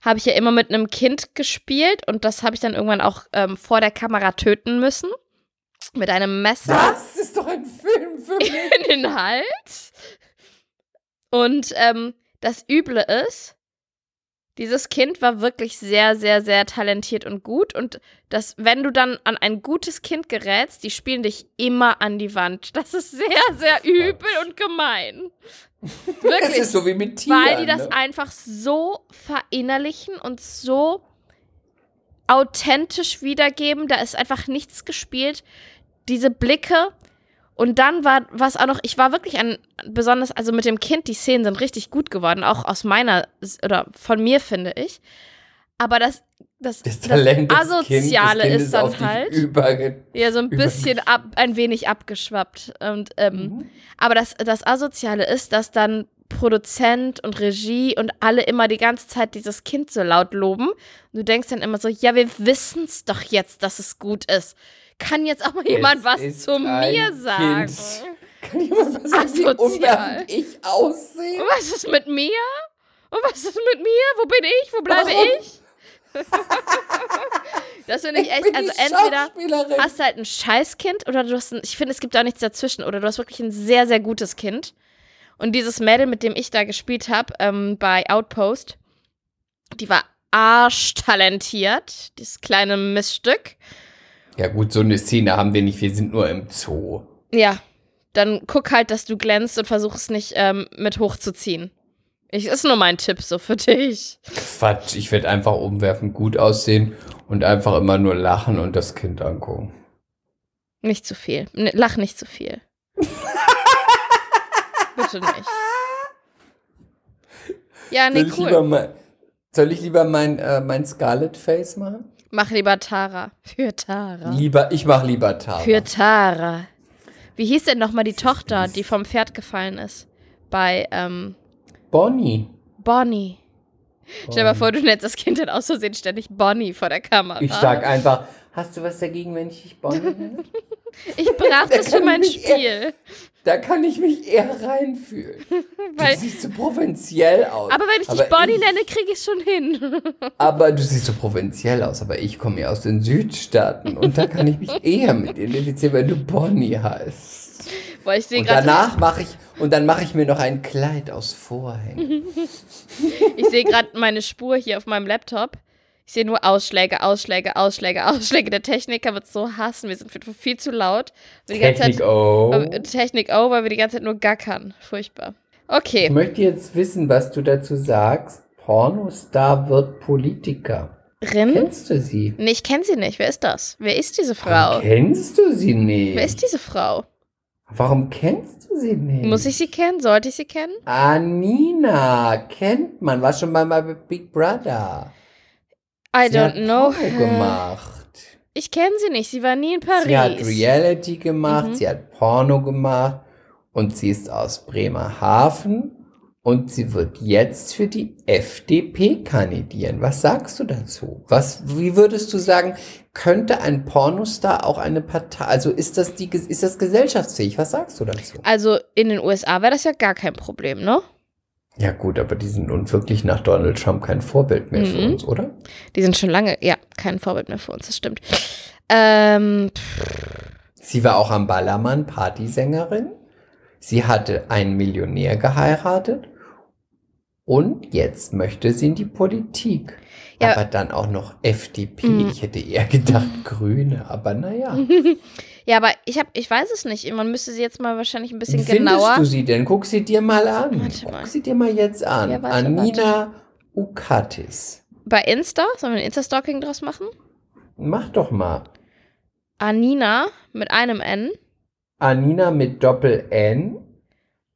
Habe ich ja immer mit einem Kind gespielt und das habe ich dann irgendwann auch ähm, vor der Kamera töten müssen. Mit einem Messer Das ist doch ein Film für mich. in den Hals. Und ähm, das Üble ist, dieses Kind war wirklich sehr, sehr, sehr talentiert und gut. Und das, wenn du dann an ein gutes Kind gerätst, die spielen dich immer an die Wand. Das ist sehr, sehr übel und gemein. Wirklich. ist so wie mit Tieren. Weil die das ne? einfach so verinnerlichen und so authentisch wiedergeben. Da ist einfach nichts gespielt. Diese Blicke Und dann war was auch noch, ich war wirklich ein besonders, also mit dem Kind, die Szenen sind richtig gut geworden, auch aus meiner oder von mir finde ich. Aber das, das, Das Talent des Asoziale kind, Kindes ist dann halt ja so ein bisschen ab, ein wenig abgeschwappt. Und, ähm, Mhm. Aber das, das Asoziale ist, dass dann Produzent und Regie und alle immer die ganze Zeit dieses Kind so laut loben. Und du denkst dann immer so, ja, wir wissen es doch jetzt, dass es gut ist. Kann jetzt auch mal jemand Es was zu mir sagen? Kind. Kann jemand was sagen, wie ich aussehe? Und was ist mit mir? Und was ist mit mir? Wo bin ich? Wo bleibe Warum? ich? das finde ich echt, bin also entweder hast du halt ein Scheißkind oder du hast ein, ich finde, es gibt auch nichts dazwischen oder du hast wirklich ein sehr, sehr gutes Kind. Und dieses Mädel, mit dem ich da gespielt habe, ähm, bei Outpost, die war arschtalentiert, dieses kleine Missstück. Ja gut, so eine Szene haben wir nicht. Wir sind nur im Zoo. Ja, dann guck halt, dass du glänzt und versuch es nicht ähm, mit hochzuziehen. Ich, ist nur mein Tipp so für dich. Quatsch, ich werde einfach umwerfend gut aussehen und einfach immer nur lachen und das Kind angucken. Nicht zu viel. N lach nicht zu viel. Bitte nicht. Ja, nee, soll, ich lieber cool. mein, soll ich lieber mein, äh, mein Scarlet Face machen? Mach lieber Tara. Für Tara. Lieber, ich mach lieber Tara. Für Tara. Wie hieß denn nochmal die Tochter, die vom Pferd gefallen ist? Bei ähm, Bonnie. Bonnie. Stell dir mal vor, du nennst das Kind dann aus Versehen ständig Bonnie vor der Kamera. Ich sag einfach, hast du was dagegen, wenn ich dich Bonnie nenne? Ich brauch das für mein mich eher- Spiel. Da kann ich mich eher reinfühlen. Weil- du siehst so provinziell aus. Aber wenn ich dich Bonnie nenne, krieg ich schon hin. Aber du siehst so provinziell aus, aber ich komme ja aus den Südstaaten und da kann ich mich eher mit identifizieren, wenn du Bonnie heißt. Weil ich Und danach mache ich und dann mache ich mir noch ein Kleid aus Vorhängen. Ich sehe gerade meine Spur hier auf meinem Laptop. Ich sehe nur Ausschläge, Ausschläge, Ausschläge, Ausschläge. Der Techniker wird so hassen. Wir sind viel zu laut. Technik Zeit, oh. weil wir- Technik oh, weil wir die ganze Zeit nur gackern. Furchtbar. Ich Okay. möchte jetzt wissen, was du dazu sagst. Pornostar wird Politiker. Rin? Kennst du sie? Nee, ich kenne sie nicht. Wer ist das? Wer ist diese Frau? Warum kennst du sie nicht? Wer ist diese Frau? Warum kennst du sie nicht? Muss ich sie kennen? Sollte ich sie kennen? Anina, kennt man, war schon mal bei Big Brother. I sie don't hat know. Porno gemacht. Ich kenne sie nicht. Sie war nie in Sie hat Paris. Reality gemacht, Mhm. sie hat Porno gemacht und sie ist aus Bremerhaven und sie wird jetzt für die FDP kandidieren. Was sagst du dazu? Was, wie würdest du sagen, könnte ein Pornostar auch eine Partei, also ist das die, ist das gesellschaftsfähig? Was sagst du dazu? Also in den USA wäre das ja gar kein Problem, ne? Ja gut, aber die sind nun wirklich nach Donald Trump kein Vorbild mehr für Mhm. uns, oder? Die sind schon lange, ja, kein Vorbild mehr für uns, das stimmt. Ähm, Sie war auch am Ballermann Partysängerin. Sie hatte einen Millionär geheiratet. Und jetzt möchte sie in die Politik. Ja. Aber dann auch noch FDP. Mhm. Ich hätte eher gedacht Grüne, aber naja. ja, aber ich hab, ich weiß es nicht. Man müsste sie jetzt mal wahrscheinlich ein bisschen findest genauer. du sie denn? Guck sie dir mal an. Warte Guck mal. sie dir mal jetzt an. Ja, warte, Anina Ukatis. Bei Insta, sollen wir ein Insta-Stalking draus machen? Mach doch mal. Anina mit einem N. Anina mit Doppel N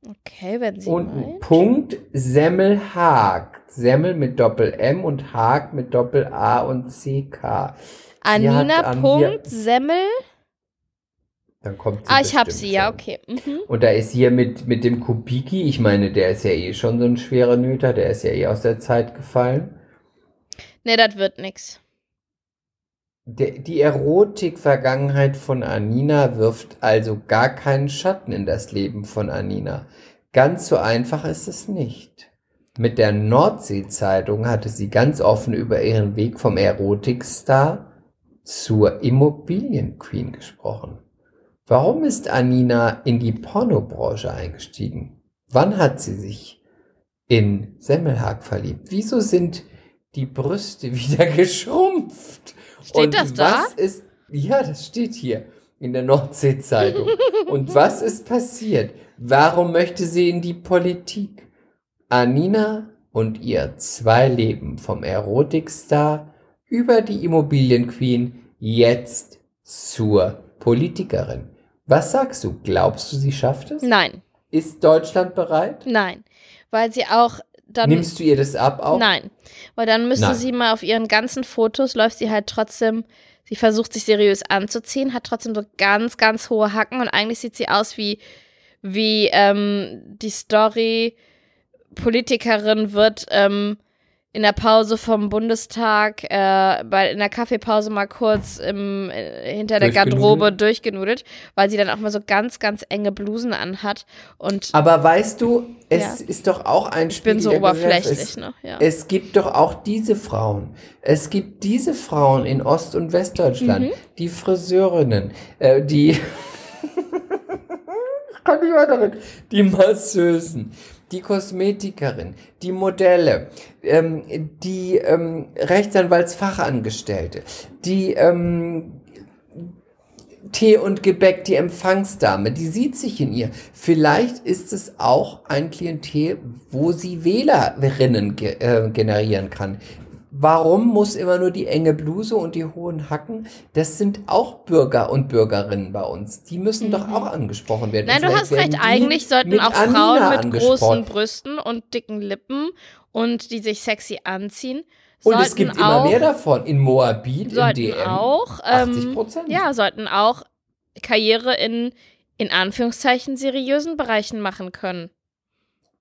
Okay, wenn sie und ein meint. Punkt Semmelhaag. Semmel mit Doppel M und Haag mit Doppel A und CK. Anina an Punkt Semmel. Dann kommt sie Ah, ich hab bestimmt sie, ja, schon. okay. Mhm. Und da ist hier mit, mit dem Kubiki, ich meine, der ist ja eh schon so ein schwerer Nöter, der ist ja eh aus der Zeit gefallen. Nee, das wird nix. Der, die Erotik-Vergangenheit von Anina wirft also gar keinen Schatten in das Leben von Anina. Ganz so einfach ist es nicht. Mit der Nordsee-Zeitung hatte sie ganz offen über ihren Weg vom Erotikstar zur Immobilienqueen gesprochen. Warum ist Anina in die Pornobranche eingestiegen? Wann hat sie sich in Semmelhag verliebt? Wieso sind die Brüste wieder geschrumpft? Steht Und das da? was ist, ja, das steht hier in der Nordsee-Zeitung. Und was ist passiert? Warum möchte sie in die Politik? Anina und ihr zwei Leben vom Erotikstar über die Immobilienqueen jetzt zur Politikerin. Was sagst du? Glaubst du, sie schafft es? Nein, Ist Deutschland bereit? nein. Weil sie auch dann. Nimmst du ihr das ab auch? Nein. Weil dann müsste Nein. sie mal auf ihren ganzen Fotos, läuft sie halt trotzdem, sie versucht sich seriös anzuziehen, hat trotzdem so ganz, ganz hohe Hacken und eigentlich sieht sie aus wie, wie ähm, die Story, Politikerin wird ähm, in der Pause vom Bundestag, äh, bei, in der Kaffeepause mal kurz im, äh, hinter der? Garderobe durchgenudelt, weil sie dann auch mal so ganz, ganz enge Blusen anhat und Aber weißt du, es Ja. ist doch auch ein ich bin so oberflächlich, Gesellschaft. ne? Ja. Es, es gibt doch auch diese Frauen. Es gibt diese Frauen in Ost- und Westdeutschland, Mhm. die Friseurinnen, äh, die ich kann nicht weiterreden, die Masseusen, die Kosmetikerin, die Modelle, ähm, die ähm, Rechtsanwaltsfachangestellte, die ähm, Tee und Gebäck, die Empfangsdame, die sieht sich in ihr. Vielleicht ist es auch ein Klientel, wo sie Wählerinnen ge äh, generieren kann. Warum muss immer nur die enge Bluse und die hohen Hacken? Das sind auch Bürger und Bürgerinnen bei uns. Die müssen doch auch angesprochen werden. Mhm. Nein, Und du hast recht. Eigentlich sollten auch Frauen mit großen Brüsten und dicken Lippen und die sich sexy anziehen. Und es gibt auch, immer mehr davon. In Moabit, im DM. auch, 80 ähm, Prozent. ja, sollten auch Karriere in, in Anführungszeichen, seriösen Bereichen machen können.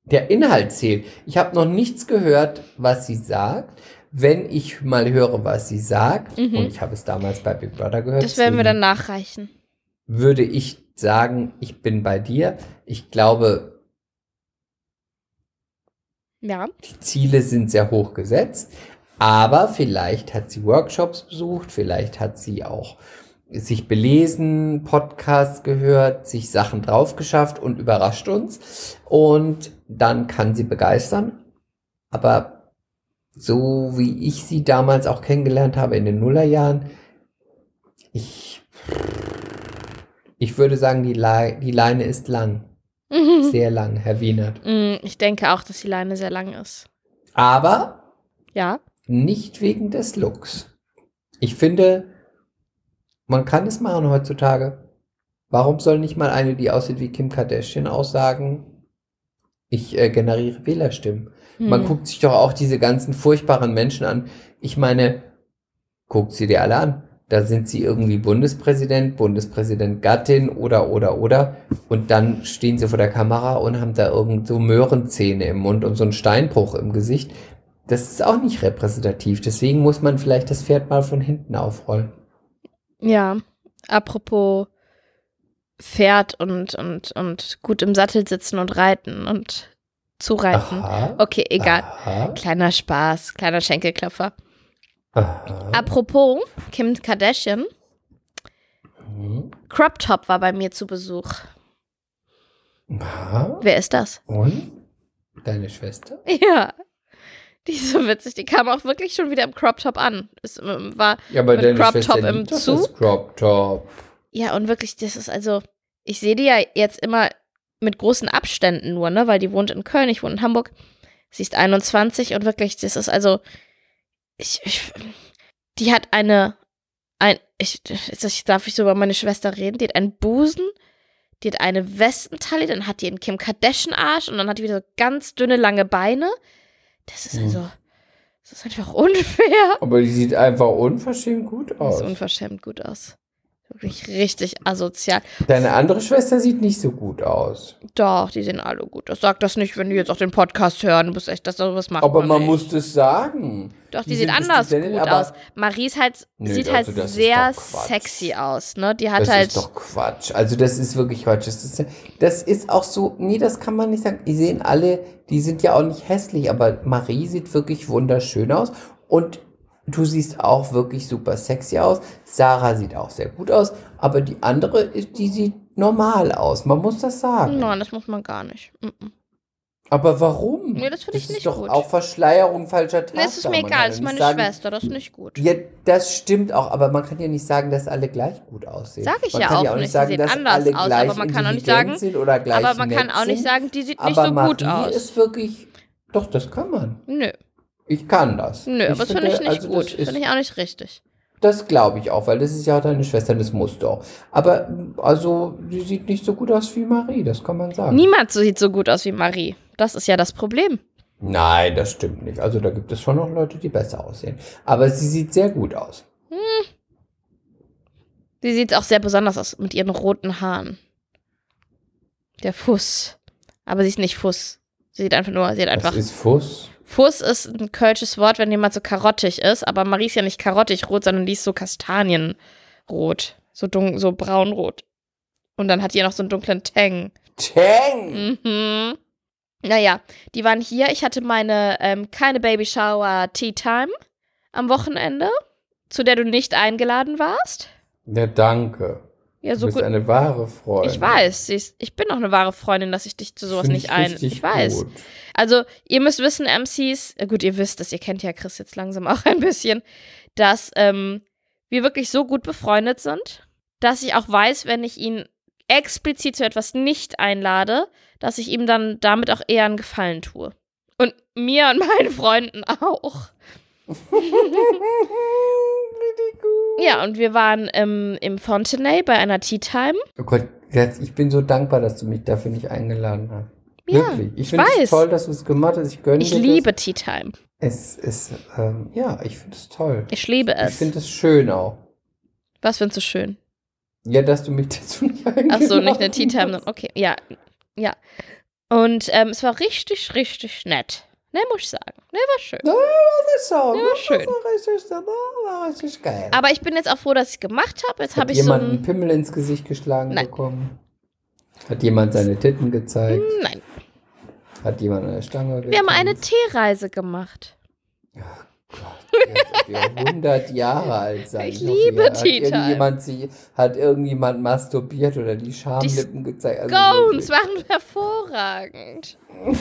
Der Inhalt zählt. Ich habe noch nichts gehört, was sie sagt. Wenn ich mal höre, was sie sagt, Mhm. und ich habe es damals bei Big Brother gehört, Das werden wir dann nachreichen. würde ich sagen, ich bin bei dir. Ich glaube, Ja. die Ziele sind sehr hoch gesetzt, aber vielleicht hat sie Workshops besucht, vielleicht hat sie auch sich belesen, Podcasts gehört, sich Sachen drauf geschafft und überrascht uns. Und dann kann sie begeistern. Aber so wie ich sie damals auch kennengelernt habe in den Nullerjahren, ich, ich würde sagen, die, Le die Leine ist lang. Sehr lang, Herr Wienert. Mm, Ich denke auch, dass die Leine sehr lang ist. Aber Ja. nicht wegen des Looks. Ich finde, man kann es machen heutzutage. Warum soll nicht mal eine, die aussieht wie Kim Kardashian, aussagen, ich äh, generiere Wählerstimmen? Man Hm. guckt sich doch auch diese ganzen furchtbaren Menschen an. Ich meine, guckt sie dir alle an. Da sind sie irgendwie Bundespräsident, Bundespräsident Gattin oder, oder, oder. Und dann stehen sie vor der Kamera und haben da irgend so Möhrenzähne im Mund und so einen Steinbruch im Gesicht. Das ist auch nicht repräsentativ. Deswegen muss man vielleicht das Pferd mal von hinten aufrollen. Ja, apropos Pferd und, und, und gut im Sattel sitzen und reiten und zureiten. Aha. Okay, egal. Aha. Kleiner Spaß, kleiner Schenkelklopfer. Aha. Apropos Kim Kardashian, Mhm. Crop Top war bei mir zu Besuch. Aha. Wer ist das? Und? Deine Schwester? Ja. Die ist so witzig. Die kam auch wirklich schon wieder im Crop Top an. Es ähm, war Ja, aber Mit deine Crop Schwester Top im Zug? Crop Top. Ja, und wirklich, das ist also, ich sehe die ja jetzt immer mit großen Abständen nur, ne, weil die wohnt in Köln, ich wohne in Hamburg. Sie ist 21 und wirklich, das ist also, ich, ich die hat eine, ein, ich, jetzt darf ich so über meine Schwester reden, die hat einen Busen, die hat eine Westentaille, dann hat die einen Kim Kardashian Arsch und dann hat die wieder so ganz dünne, lange Beine. Das ist Hm. also, das ist einfach unfair. Aber die sieht einfach unverschämt gut aus. sieht unverschämt gut aus. Wirklich richtig asozial. Deine andere Schwester sieht nicht so gut aus. Doch, die sehen alle gut. Das sagt das nicht, wenn die jetzt auch den Podcast hören. Du bist echt, dass sowas macht Aber man man muss das sagen. Doch, die, die sieht anders gut aus. Marie ist halt, Nö, sieht also halt das sehr sexy aus, ne? Die hat das halt. ist doch Quatsch. Also das ist wirklich Quatsch. Das ist, das ist auch so, nee, das kann man nicht sagen. Die sehen alle, die sind ja auch nicht hässlich, aber Marie sieht wirklich wunderschön aus. Und du siehst auch wirklich super sexy aus. Sarah sieht auch sehr gut aus. Aber die andere, ist- die sieht normal aus. Man muss das sagen. Nein, das muss man gar nicht. Mm-mm. Aber warum? Nee, das finde ich ist nicht doch gut. auch Verschleierung falscher Tatsachen. Nee, es ist mir egal, das ist meine sagen, Schwester, das ist nicht gut. Ja, das stimmt auch, aber man kann ja nicht sagen, dass alle gleich gut aussehen. Sag ich man ja kann auch ja auch nicht, sagen, sehen dass anders alle aus, gleich aber man kann auch nicht sagen- sind oder gleich Aber man kann auch nicht sagen, die sieht nicht aber so Marie gut aus. ist wirklich, doch, das kann man. Nö, Ich kann das. nö, aber das finde ich nicht also das gut. Finde ich auch nicht richtig. das glaube ich auch, weil das ist ja deine Schwester, das musst du auch. Aber also, sie sieht nicht so gut aus wie Marie, das kann man sagen. Niemand sieht so gut aus wie Marie. Das ist ja das Problem. Nein, das stimmt nicht. Also da gibt es schon noch Leute, die besser aussehen. Aber sie sieht sehr gut aus. Sie sieht auch sehr besonders aus mit ihren roten Haaren. Der Fuß. Aber sie ist nicht Fuß. Sie sieht einfach nur, sie hat einfach. Das ist Fuß. Fuß ist ein kölsches Wort, wenn jemand so karottig ist, aber Marie ist ja nicht karottig rot, sondern die ist so kastanienrot. So, dun so braunrot. Und dann hat die ja noch so einen dunklen Tang. Tang! Mhm. Naja, die waren hier. Ich hatte meine ähm, keine Baby Shower Tea Time am Wochenende, zu der du nicht eingeladen warst. Ja, danke. Ja, Du so bist gut. eine wahre Freundin. Ich weiß, ich bin auch eine wahre Freundin, dass ich dich zu sowas Find nicht ich ein. Ich weiß. Gut. Also, ihr müsst wissen, MCs, gut, ihr wisst es, ihr kennt ja Chris jetzt langsam auch ein bisschen, dass ähm, wir wirklich so gut befreundet sind, dass ich auch weiß, wenn ich ihn explizit zu etwas nicht einlade, dass ich ihm dann damit auch eher einen Gefallen tue. Und mir und meinen Freunden auch. Ja, und wir waren ähm, im Fontenay bei einer Tea Time. Oh Gott, ich bin so dankbar, dass du mich dafür nicht eingeladen hast. Ja, Wirklich. Ich ich finde es toll, dass du es gemacht hast. Ich gönne Ich liebe Tea Time. das. Es ist, ähm, ja, ich finde es toll. Ich liebe Ich es. finde es schön auch. Was findest du schön? Ja, dass du mich dazu nicht eingeladen Ach so, nicht eine Tea Time, hast. okay, ja, ja. Und ähm, es war richtig, richtig nett. Ne, muss ich sagen. Ne, war schön. Ja, das ist so. Ja, war schön. Das war richtig, war geil. Aber ich bin jetzt auch froh, dass ich es gemacht habe. Jetzt Hat habe ich so jemand einen ein. Pimmel ins Gesicht geschlagen Nein. bekommen? Hat jemand seine Titten gezeigt? Nein, Hat jemand eine Stange wir haben eine getanzt? Teereise gemacht. Gott, jetzt wir 100 Jahre alt sein. Ich hoffe, liebe ja, hat Tea irgendjemand, sie, hat irgendjemand masturbiert oder die Schamlippen gezeigt? Also Gones wirklich. waren hervorragend.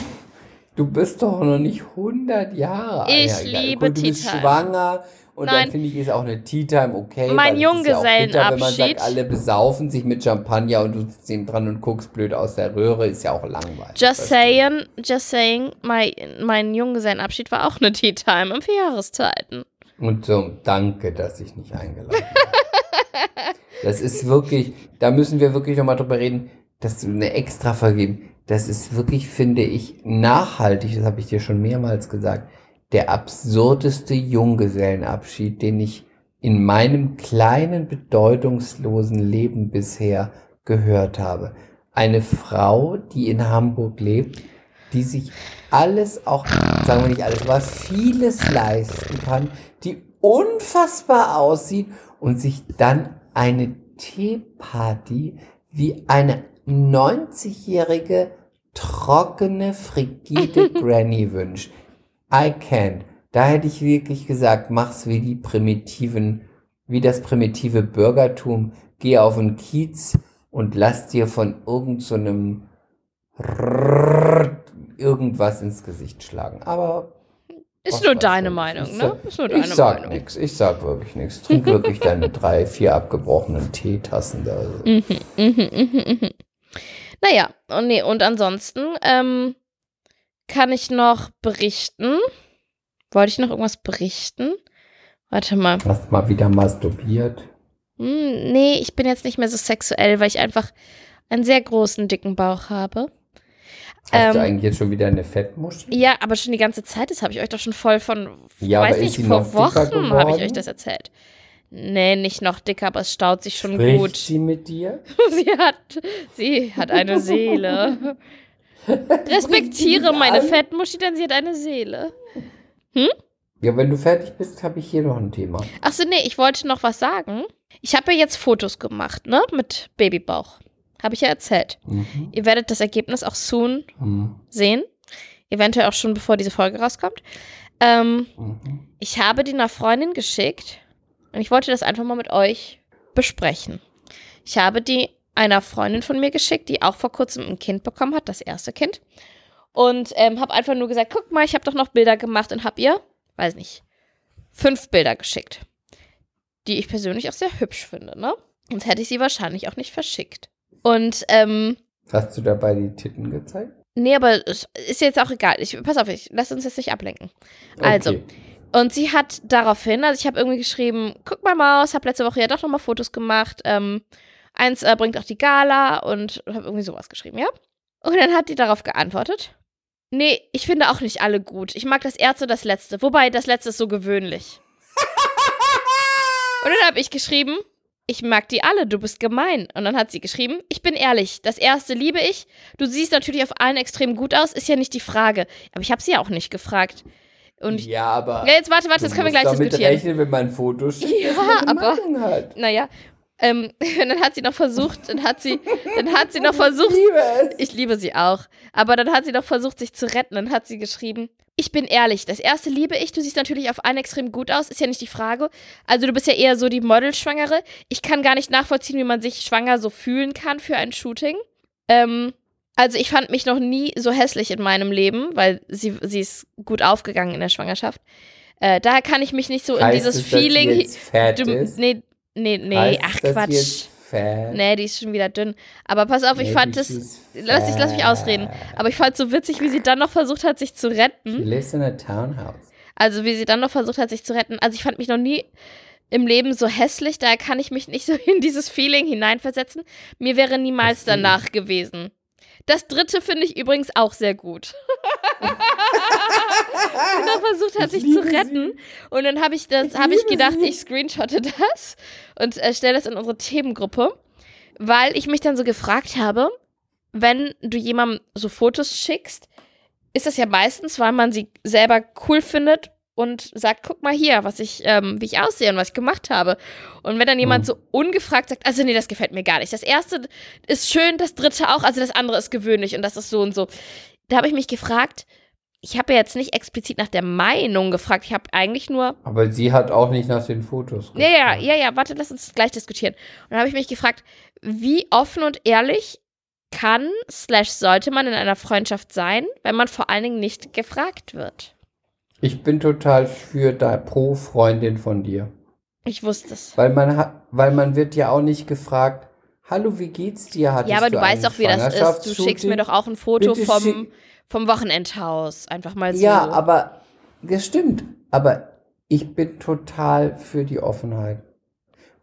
Du bist doch noch nicht 100 Jahre alt. Ich Ja, liebe Gut, Du bist schwanger und Nein. dann finde ich, ist auch eine Tea Time okay. Mein ist ja bitter, Wenn man Junggesellenabschied. sagt, alle besaufen sich mit Champagner und du sitzt neben dran und guckst blöd aus der Röhre, ist ja auch langweilig. Just saying, just saying, mein, mein Junggesellenabschied war auch eine Tea Time um vier Jahreszeiten. Und so, danke, dass ich nicht eingeladen bin. Das ist wirklich, da müssen wir wirklich nochmal drüber reden, dass du eine extra vergeben. Das ist wirklich, finde ich, nachhaltig, das habe ich dir schon mehrmals gesagt, der absurdeste Junggesellenabschied, den ich in meinem kleinen, bedeutungslosen Leben bisher gehört habe. Eine Frau, die in Hamburg lebt, die sich alles auch, sagen wir nicht alles, aber vieles leisten kann, die unfassbar aussieht und sich dann eine Teeparty wie eine 90-jährige trockene, frigide Granny wünscht. I can't. Da hätte ich wirklich gesagt, mach's wie die primitiven, wie das primitive Bürgertum. Geh auf den Kiez und lass dir von irgendeinem so einem irgendwas ins Gesicht schlagen. Aber Ist nur deine ich. Meinung, Ich ne? Ist nur deine ich sag Meinung. nichts. Ich sag wirklich nichts. Trink wirklich deine drei, vier abgebrochenen Teetassen da. Mhm. Naja, und nee, und ansonsten ähm, kann ich noch berichten. Wollte ich noch irgendwas berichten? Warte mal. Hast mal wieder masturbiert. Hm, nee, ich bin jetzt nicht mehr so sexuell, weil ich einfach einen sehr großen, dicken Bauch habe. Hast du Ähm, eigentlich jetzt schon wieder eine Fettmuschel? Ja, aber schon die ganze Zeit, das habe ich euch doch schon voll von, Ja, weiß nicht, vor Wochen habe ich euch das erzählt. Nee, nicht noch dicker, aber es staut sich schon Spricht gut. sie mit dir? Sie hat, sie hat eine Seele. Respektiere meine? Fettmuschi, denn sie hat eine Seele. Ja, wenn du fertig bist, habe ich hier noch ein Thema. Achso, nee, ich wollte noch was sagen. Ich habe ja jetzt Fotos gemacht, ne, mit Babybauch. Habe ich ja erzählt. Mhm. Ihr werdet das Ergebnis auch soon Mhm. sehen. Eventuell auch schon bevor diese Folge rauskommt. Ähm, Mhm. ich habe die einer Freundin geschickt und ich wollte das einfach mal mit euch besprechen. Ich habe die einer Freundin von mir geschickt, die auch vor kurzem ein Kind bekommen hat, das erste Kind. Und ähm, habe einfach nur gesagt, guck mal, ich habe doch noch Bilder gemacht und habe ihr, weiß nicht, fünf Bilder geschickt. Die ich persönlich auch sehr hübsch finde, ne? Sonst hätte ich sie wahrscheinlich auch nicht verschickt. Und ähm, Hast du dabei die Titten gezeigt? Nee, aber es ist jetzt auch egal. Ich, pass auf, ich, lass uns jetzt nicht ablenken. Also, Okay. Und sie hat daraufhin, also ich habe irgendwie geschrieben, guck mal Maus, habe letzte Woche ja doch nochmal Fotos gemacht. Ähm, eins äh, bringt auch die Gala und habe irgendwie sowas geschrieben, ja? Und dann hat die darauf geantwortet. Nee, ich finde auch nicht alle gut. Ich mag das erste und das letzte. Wobei, das letzte ist so gewöhnlich. und dann habe ich geschrieben, ich mag die alle, du bist gemein. Und dann hat sie geschrieben, ich bin ehrlich, das erste liebe ich. Du siehst natürlich auf allen extrem gut aus, ist ja nicht die Frage. Aber ich habe sie ja auch nicht gefragt. Und ja, aber. Ja, jetzt warte, warte, das können wir gleich damit diskutieren. rechnen, wenn man ein Foto schickt, Ja, aber- hat. Naja, ähm, und dann hat sie noch versucht, dann hat sie, dann hat sie noch versucht, Ich liebe es. ich liebe sie auch, aber dann hat sie noch versucht, sich zu retten. Dann hat sie geschrieben, ich bin ehrlich, das erste liebe ich, du siehst natürlich auf einen extrem gut aus, ist ja nicht die Frage. Also du bist ja eher so die Modelschwangere. Ich kann gar nicht nachvollziehen, wie man sich schwanger so fühlen kann für ein Shooting. Ähm, also ich fand mich noch nie so hässlich in meinem Leben, weil sie, sie ist gut aufgegangen in der Schwangerschaft. Äh, daher kann ich mich nicht so in heißt dieses es, dass Feeling. jetzt fett du, ist? nee, nee, nee, heißt ach es, dass Quatsch. Fett? Nee, die ist schon wieder dünn. Aber pass auf, ich Nee, fand die das. ist Lass, ich, lass mich ausreden. Aber ich fand es so witzig, wie sie dann noch versucht hat, sich zu She retten. lives in a townhouse. Also, wie sie dann noch versucht hat, sich zu retten. Also, ich fand mich noch nie im Leben so hässlich. Daher kann ich mich nicht so in dieses Feeling hineinversetzen. Mir wäre niemals danach gewesen. Das dritte finde ich übrigens auch sehr gut. und dann versucht hat, Ich sich zu retten. Und dann habe ich das, habe ich gedacht, sie. ich screenshotte das und äh, stelle das in unsere Themengruppe, weil ich mich dann so gefragt habe, wenn du jemandem so Fotos schickst, ist das ja meistens, weil man sie selber cool findet und sagt, guck mal hier, was ich, ähm, wie ich aussehe und was ich gemacht habe. Und wenn dann jemand Mhm. so ungefragt sagt, also nee, das gefällt mir gar nicht. Das erste ist schön, das dritte auch, also das andere ist gewöhnlich und das ist so und so. Da habe ich mich gefragt, ich habe ja jetzt nicht explizit nach der Meinung gefragt, ich habe eigentlich nur Aber sie hat auch nicht nach den Fotos ja, ja, gefragt. ja, ja, warte, lass uns gleich diskutieren. Und dann habe ich mich gefragt, wie offen und ehrlich kann, slash sollte man in einer Freundschaft sein, wenn man vor allen Dingen nicht gefragt wird? Ich bin total für da pro Freundin von dir. Ich wusste es. Weil man hat, weil man wird ja auch nicht gefragt, hallo, wie geht's dir? Hattest Ja, aber du weißt doch, wie das ist. Du Schwangerschaftsshooting?" schickst mir doch auch ein Foto Bitte vom, vom Wochenendhaus. Einfach mal so. Ja, aber das stimmt. Aber ich bin total für die Offenheit.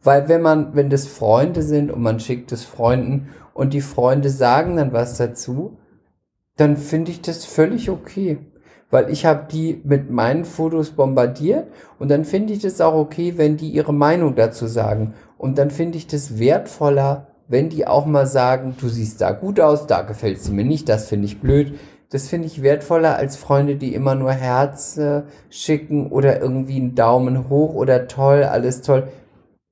Weil wenn man, wenn das Freunde sind und man schickt es Freunden und die Freunde sagen dann was dazu, dann finde ich das völlig okay. Weil ich habe die mit meinen Fotos bombardiert und dann finde ich das auch okay, wenn die ihre Meinung dazu sagen. Und dann finde ich das wertvoller, wenn die auch mal sagen, du siehst da gut aus, da gefällt sie mir nicht, das finde ich blöd. Das finde ich wertvoller als Freunde, die immer nur Herz äh, schicken oder irgendwie einen Daumen hoch oder toll, alles toll.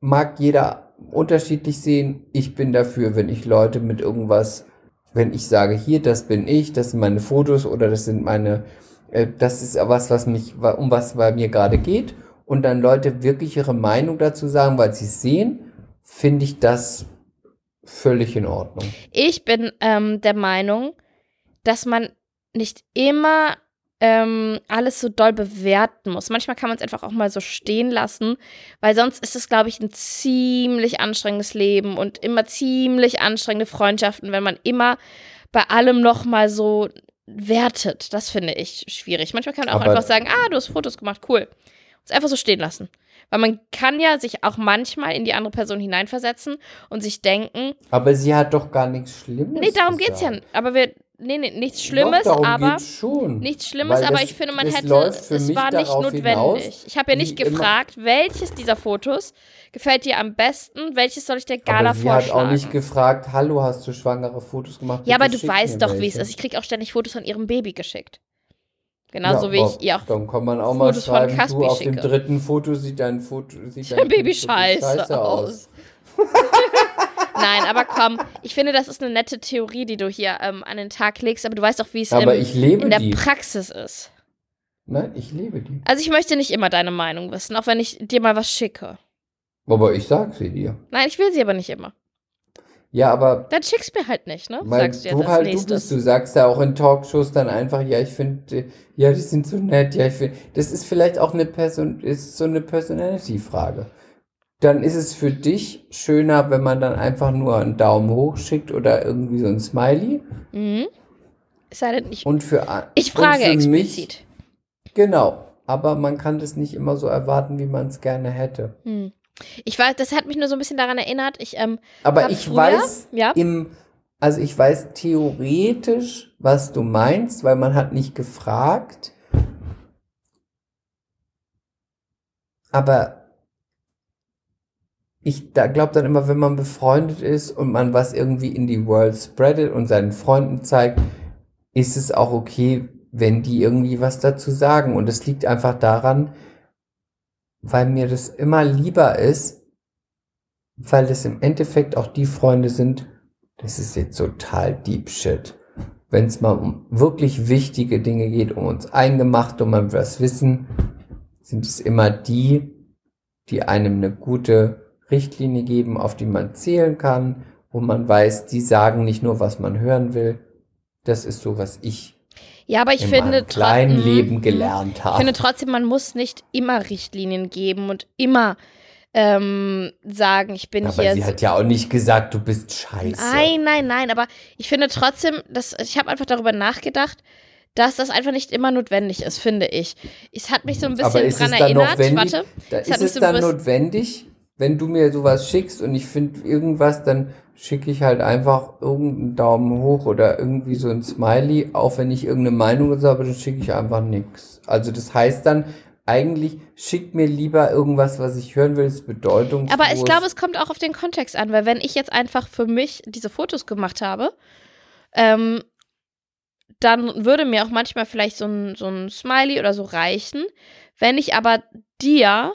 Mag jeder unterschiedlich sehen. Ich bin dafür, wenn ich Leute mit irgendwas, wenn ich sage, hier, das bin ich, das sind meine Fotos oder das sind meine, das ist was, was mich, um was bei mir gerade geht. Und dann Leute wirklich ihre Meinung dazu sagen, weil sie es sehen, finde ich das völlig in Ordnung. Ich bin ähm, der Meinung, dass man nicht immer ähm, alles so doll bewerten muss. Manchmal kann man es einfach auch mal so stehen lassen, weil sonst ist es, glaube ich, ein ziemlich anstrengendes Leben und immer ziemlich anstrengende Freundschaften, wenn man immer bei allem noch mal so wertet. Das finde ich schwierig. Manchmal kann man auch Aber- einfach sagen, ah, du hast Fotos gemacht, cool. Es einfach so stehen lassen. Weil man kann ja sich auch manchmal in die andere Person hineinversetzen und sich denken, Aber sie hat doch gar nichts Schlimmes Nee, darum geht's ja. gesagt. Aber wir, nee, nee, nichts Schlimmes, Doch, aber nichts Schlimmes, Weil aber das- ich finde, man das hätte, es war nicht notwendig. hinaus, ich habe ja nicht gefragt, welches dieser Fotos gefällt dir am besten, welches soll ich der Gala aber sie vorschlagen? hat auch nicht gefragt, hallo, hast du schwangere Fotos gemacht? ja, aber du weißt doch, wie es ist. Ich kriege auch ständig Fotos von ihrem Baby geschickt. Genauso Ja, wie ich ihr auch Dann kann man auch mal Fotos von schreiben, du auf dem schicke. dritten Foto sieht dein Foto sieht dein dein Baby wirklich scheiße, aus. Nein, aber komm, ich finde, das ist eine nette Theorie, die du hier ähm, an den Tag legst, aber du weißt doch, wie es Aber im, ich lebe in der die. Praxis ist. Nein, ich lebe die. Also ich möchte nicht immer deine Meinung wissen, auch wenn ich dir mal was schicke. Aber ich sag sie dir. Nein, ich will sie aber nicht immer. Ja, aber Dann schickst mir halt nicht, ne? weil Sagst du jetzt du halt du bist, du sagst ja auch in Talkshows dann einfach, ja, ich finde, ja, die sind so nett, ja, ich finde, das ist vielleicht auch eine Person, ist so eine Personality-Frage. Dann ist es für dich schöner, wenn man dann einfach nur einen Daumen hoch schickt oder irgendwie so ein Smiley. Mhm. Sei denn, ich, Und für ich frage für explizit. Mich, genau. aber man kann das nicht immer so erwarten, wie man es gerne hätte. Hm. Ich weiß, das hat mich nur so ein bisschen daran erinnert. Ich, ähm, Aber ich früher- weiß ja? im, also ich weiß theoretisch, was du meinst, weil man hat nicht gefragt. Aber ich da glaube dann immer, wenn man befreundet ist und man was irgendwie in die World spreadet und seinen Freunden zeigt, ist es auch okay, wenn die irgendwie was dazu sagen. Und es liegt einfach daran, weil mir das immer lieber ist, weil es im Endeffekt auch die Freunde sind, das ist jetzt total deep shit. Wenn es mal um wirklich wichtige Dinge geht, um uns eingemacht, um man was wissen, sind es immer die, die einem eine gute Richtlinie geben, auf die man zählen kann, wo man weiß, die sagen nicht nur, was man hören will. Das ist so, was ich ja, aber ich in finde meinem kleinen. Leben gelernt Ich habe. finde trotzdem, man muss nicht immer Richtlinien geben und immer ähm, sagen, ich bin Aber hier. sie hat ja auch nicht gesagt, du bist scheiße. Nein, nein, nein, aber ich finde trotzdem, dass ich habe einfach darüber nachgedacht, dass das einfach nicht immer notwendig ist, finde ich. Es hat mich so ein bisschen Aber dran es erinnert. Warte, Da Es ist mich es so dann notwendig, wenn du mir sowas schickst und ich finde irgendwas, dann schicke ich halt einfach irgendeinen Daumen hoch oder irgendwie so ein Smiley, auch wenn ich irgendeine Meinung habe, dann schicke ich einfach nichts. Also das heißt dann, eigentlich schick mir lieber irgendwas, was ich hören will, ist bedeutungslos. aber ich glaube, es kommt auch auf den Kontext an, weil wenn ich jetzt einfach für mich diese Fotos gemacht habe, ähm, dann würde mir auch manchmal vielleicht so ein, so ein Smiley oder so reichen. Wenn ich aber dir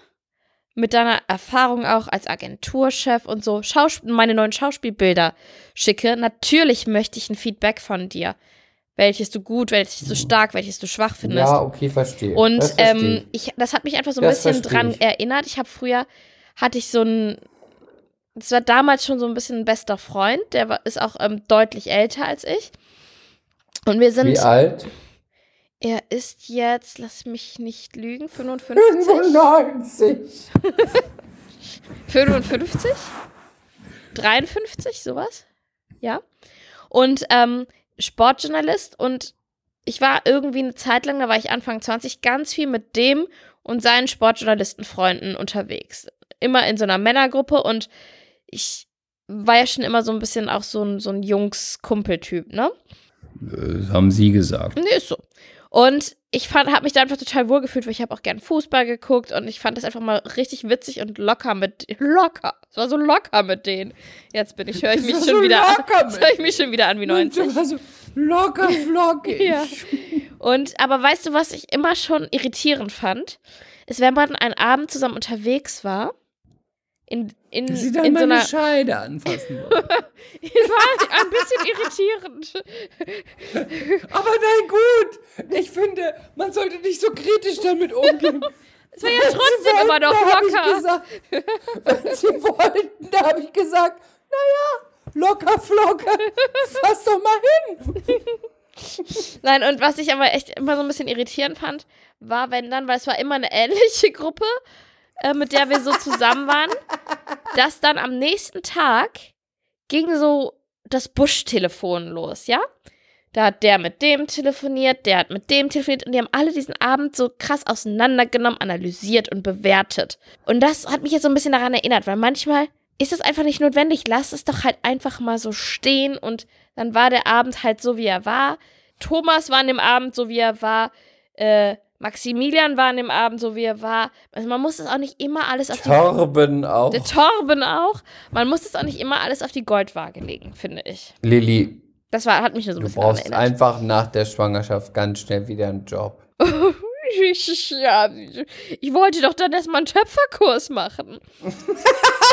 mit deiner Erfahrung auch als Agenturchef und so Schaus meine neuen Schauspielbilder schicke, natürlich möchte ich ein Feedback von dir. Welches du gut, welches du stark, welches du schwach findest. ja, okay, verstehe. Und das verstehe ähm, ich, das hat mich einfach so ein Das bisschen dran ich. erinnert. Ich habe früher, hatte ich so ein, das war damals schon so ein bisschen ein bester Freund, der war, ist auch ähm, deutlich älter als ich. Und wir sind, Wie alt? Er ist jetzt, lass mich nicht lügen, 55? 95. 55? 53, sowas? Ja. Und ähm, Sportjournalist und ich war irgendwie eine Zeit lang, da war ich Anfang 20, ganz viel mit dem und seinen Sportjournalistenfreunden unterwegs. Immer in so einer Männergruppe und ich war ja schon immer so ein bisschen auch so ein, so ein Jungs-Kumpeltyp, ne? Äh, haben Sie gesagt. Nee, ist so. Und ich fand, habe mich da einfach total wohl gefühlt, weil ich habe auch gern Fußball geguckt und ich fand das einfach mal richtig witzig und locker mit locker. Es war so locker mit denen. Jetzt bin ich, höre ich mich war schon so wieder an, höre ich mich schon wieder an wie 90. Also locker flockig. Ja. Und aber weißt du, was ich immer schon irritierend fand, ist, wenn man einen Abend zusammen unterwegs war, in, in, Dass sie dann in so meine einer Scheide anfassen wollen. war ein bisschen irritierend. Aber nein, gut. Ich finde, man sollte nicht so kritisch damit umgehen. Es war ja trotzdem immer noch locker. gesagt, wenn sie wollten, da habe ich gesagt, naja, locker flocke, fass doch mal hin. Nein, und was ich aber echt immer so ein bisschen irritierend fand, war, wenn dann, weil es war immer eine ähnliche Gruppe, äh, mit der wir so zusammen waren, dass dann am nächsten Tag ging so das Busch-Telefon los, ja? Da hat der mit dem telefoniert, der hat mit dem telefoniert und die haben alle diesen Abend so krass auseinandergenommen, analysiert und bewertet. Und das hat mich jetzt so ein bisschen daran erinnert, weil manchmal ist es einfach nicht notwendig. Lass es doch halt einfach mal so stehen und dann war der Abend halt so, wie er war. Thomas war an dem Abend so, wie er war. Äh, Maximilian war an dem Abend so, wie er war. Also man muss es auch nicht immer alles auf die Torben auch. der Torben auch. Man muss es auch nicht immer alles auf die Goldwaage legen, finde ich. Lilly, Das war, hat mich nur so ein du bisschen daran brauchst einfach nach der Schwangerschaft ganz schnell wieder einen Job. ja, ich wollte doch dann erstmal einen Töpferkurs machen.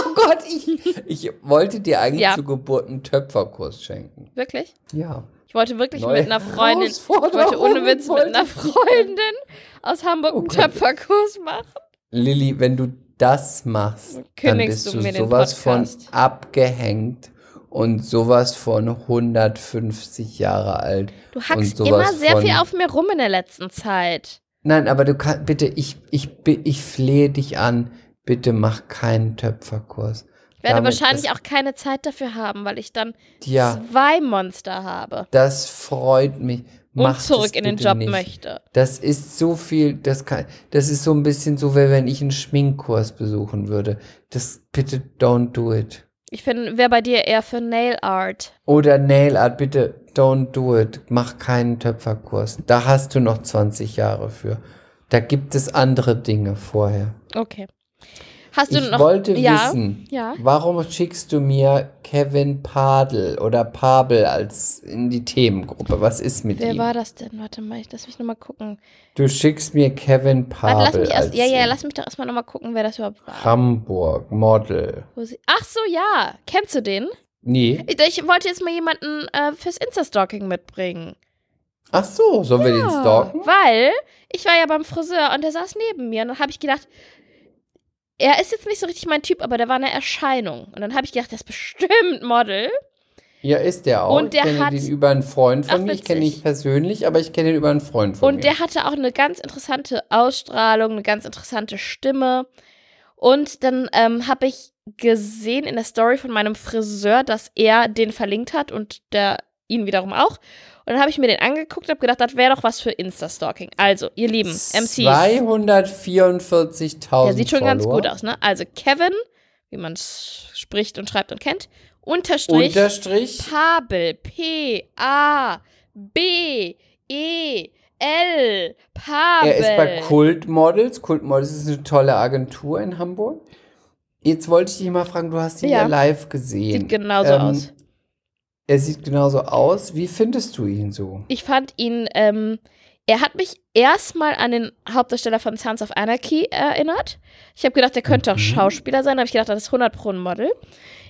Oh Gott, ich, ich wollte dir eigentlich Ja. zur Geburt einen Töpferkurs schenken. Wirklich? Ja. Ich wollte wirklich Neue mit einer Freundin, ich wollte ohne Witz mit einer. Freundin aus Hamburg Oh einen. Töpferkurs machen. Lilly, wenn du das machst, dann Kündigst bist du du mir den sowas von abgehängt und sowas von 150 Jahre alt. Du und hackst sowas immer sehr viel auf mir rum in der letzten Zeit. Nein, aber du kannst, bitte, ich, ich, ich flehe dich an, bitte mach keinen Töpferkurs. Ich werde Damit- wahrscheinlich das, auch keine Zeit dafür haben, weil ich dann Ja, zwei Monster habe. das freut mich. und Macht zurück in den Job nicht. möchte. Das ist so viel, das kann, das ist so ein bisschen so, wie wenn ich einen Schminkkurs besuchen würde. Das, bitte don't do it. Ich finde, wäre bei dir eher für Nail Art. Oder Nail Art, bitte don't do it. Mach keinen Töpferkurs. Da hast du noch 20 Jahre für. Da gibt es andere Dinge vorher. Okay. Hast du Ich noch. wollte ja, wissen, Ja. warum schickst du mir Kevin Padel oder Pabel als in die Themengruppe? Was ist mit Wer ihm? war das denn? Warte mal, ich lass mich nochmal gucken. Du schickst mir Kevin Pabel Warte, lass mich erst. als Ja, ja, in lass mich doch erstmal nochmal gucken, wer das überhaupt war. Hamburg Model. Ach so, ja. Kennst du den? Nee. Ich, wollte jetzt mal jemanden äh, fürs Insta-Stalking mitbringen. Ach so, sollen wir den stalken? Weil ich war ja beim Friseur und der saß neben mir und dann habe ich gedacht, er ist jetzt nicht so richtig mein Typ, aber der war eine Erscheinung. Und dann habe ich gedacht, der ist bestimmt Model. Ja, ist der auch. Und der ich kenne hat- den über einen Freund von Ach, mir. Ich kenne ihn nicht persönlich, aber ich kenne ihn über einen Freund von Und mir. der hatte auch eine ganz interessante Ausstrahlung, eine ganz interessante Stimme. Und dann ähm, habe ich gesehen in der Story von meinem Friseur, dass er den verlinkt hat und der ihn wiederum auch. Und dann habe ich mir den angeguckt und habe gedacht, das wäre doch was für Insta-Stalking. Also, ihr Lieben, MCs. 244.000 Der sieht schon ganz Follower. gut aus, ne? Also Kevin, wie man es spricht und schreibt und kennt, Unterstrich Unterstrich. Pabel, P-A-B-E-L, Pabel. Er ist bei Kultmodels. Kultmodels ist eine tolle Agentur in Hamburg. Jetzt wollte ich dich mal fragen, du hast ihn ja, Ja. live gesehen. Sieht genauso Ähm, aus. Er sieht genauso aus. Wie findest du ihn so? Ich fand ihn, ähm, er hat mich erstmal an den Hauptdarsteller von Sons of Anarchy erinnert. Ich habe gedacht, der könnte auch Mhm. Schauspieler sein. Da habe ich gedacht, das ist 100 Pro ein Model.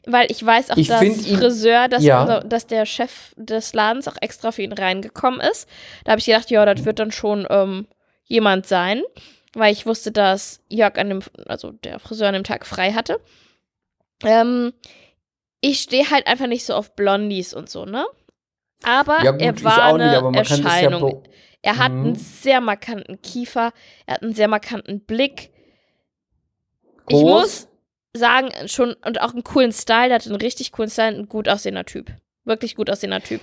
Weil ich weiß auch, Ich dass ihn- Friseur, dass, Ja. unser, dass der Chef des Ladens auch extra für ihn reingekommen ist. Da habe ich gedacht, ja, das wird dann schon ähm, jemand sein. Weil ich wusste, dass Jörg an dem, also der Friseur an dem Tag frei hatte. Ähm, ich stehe halt einfach nicht so auf Blondies und so, ne? Aber Ja gut, er ich war nicht, eine ja... Erscheinung. be- Er hat Mhm. einen sehr markanten Kiefer, er hat einen sehr markanten Blick. Ich Groß? muss sagen, schon und auch einen coolen Style, der hat einen richtig coolen Style, ein gut aussehender Typ. Wirklich gut aussehender Typ.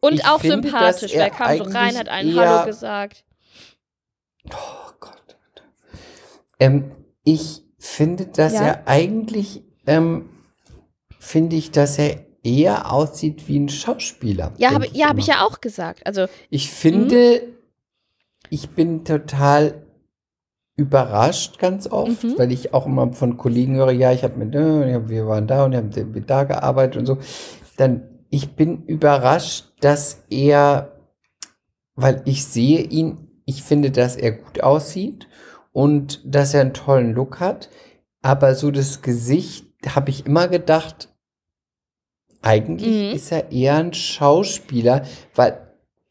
Und Ich auch finde, sympathisch, weil er kam so rein, hat einen Hallo gesagt. Oh Gott. Ähm, ich finde, dass Ja. er eigentlich, ähm, finde ich, dass er eher aussieht wie ein Schauspieler. Ja, habe ja, hab ich ja auch gesagt. Also, Ich finde, ich bin total überrascht ganz oft, Mhm. weil ich auch immer von Kollegen höre, ja, ich habe mit, äh, wir waren da und wir haben da gearbeitet und so. Dann, ich bin überrascht, dass er, weil ich sehe ihn, ich finde, dass er gut aussieht und dass er einen tollen Look hat, aber so das Gesicht habe ich immer gedacht, eigentlich Mhm. ist er eher ein Schauspieler, weil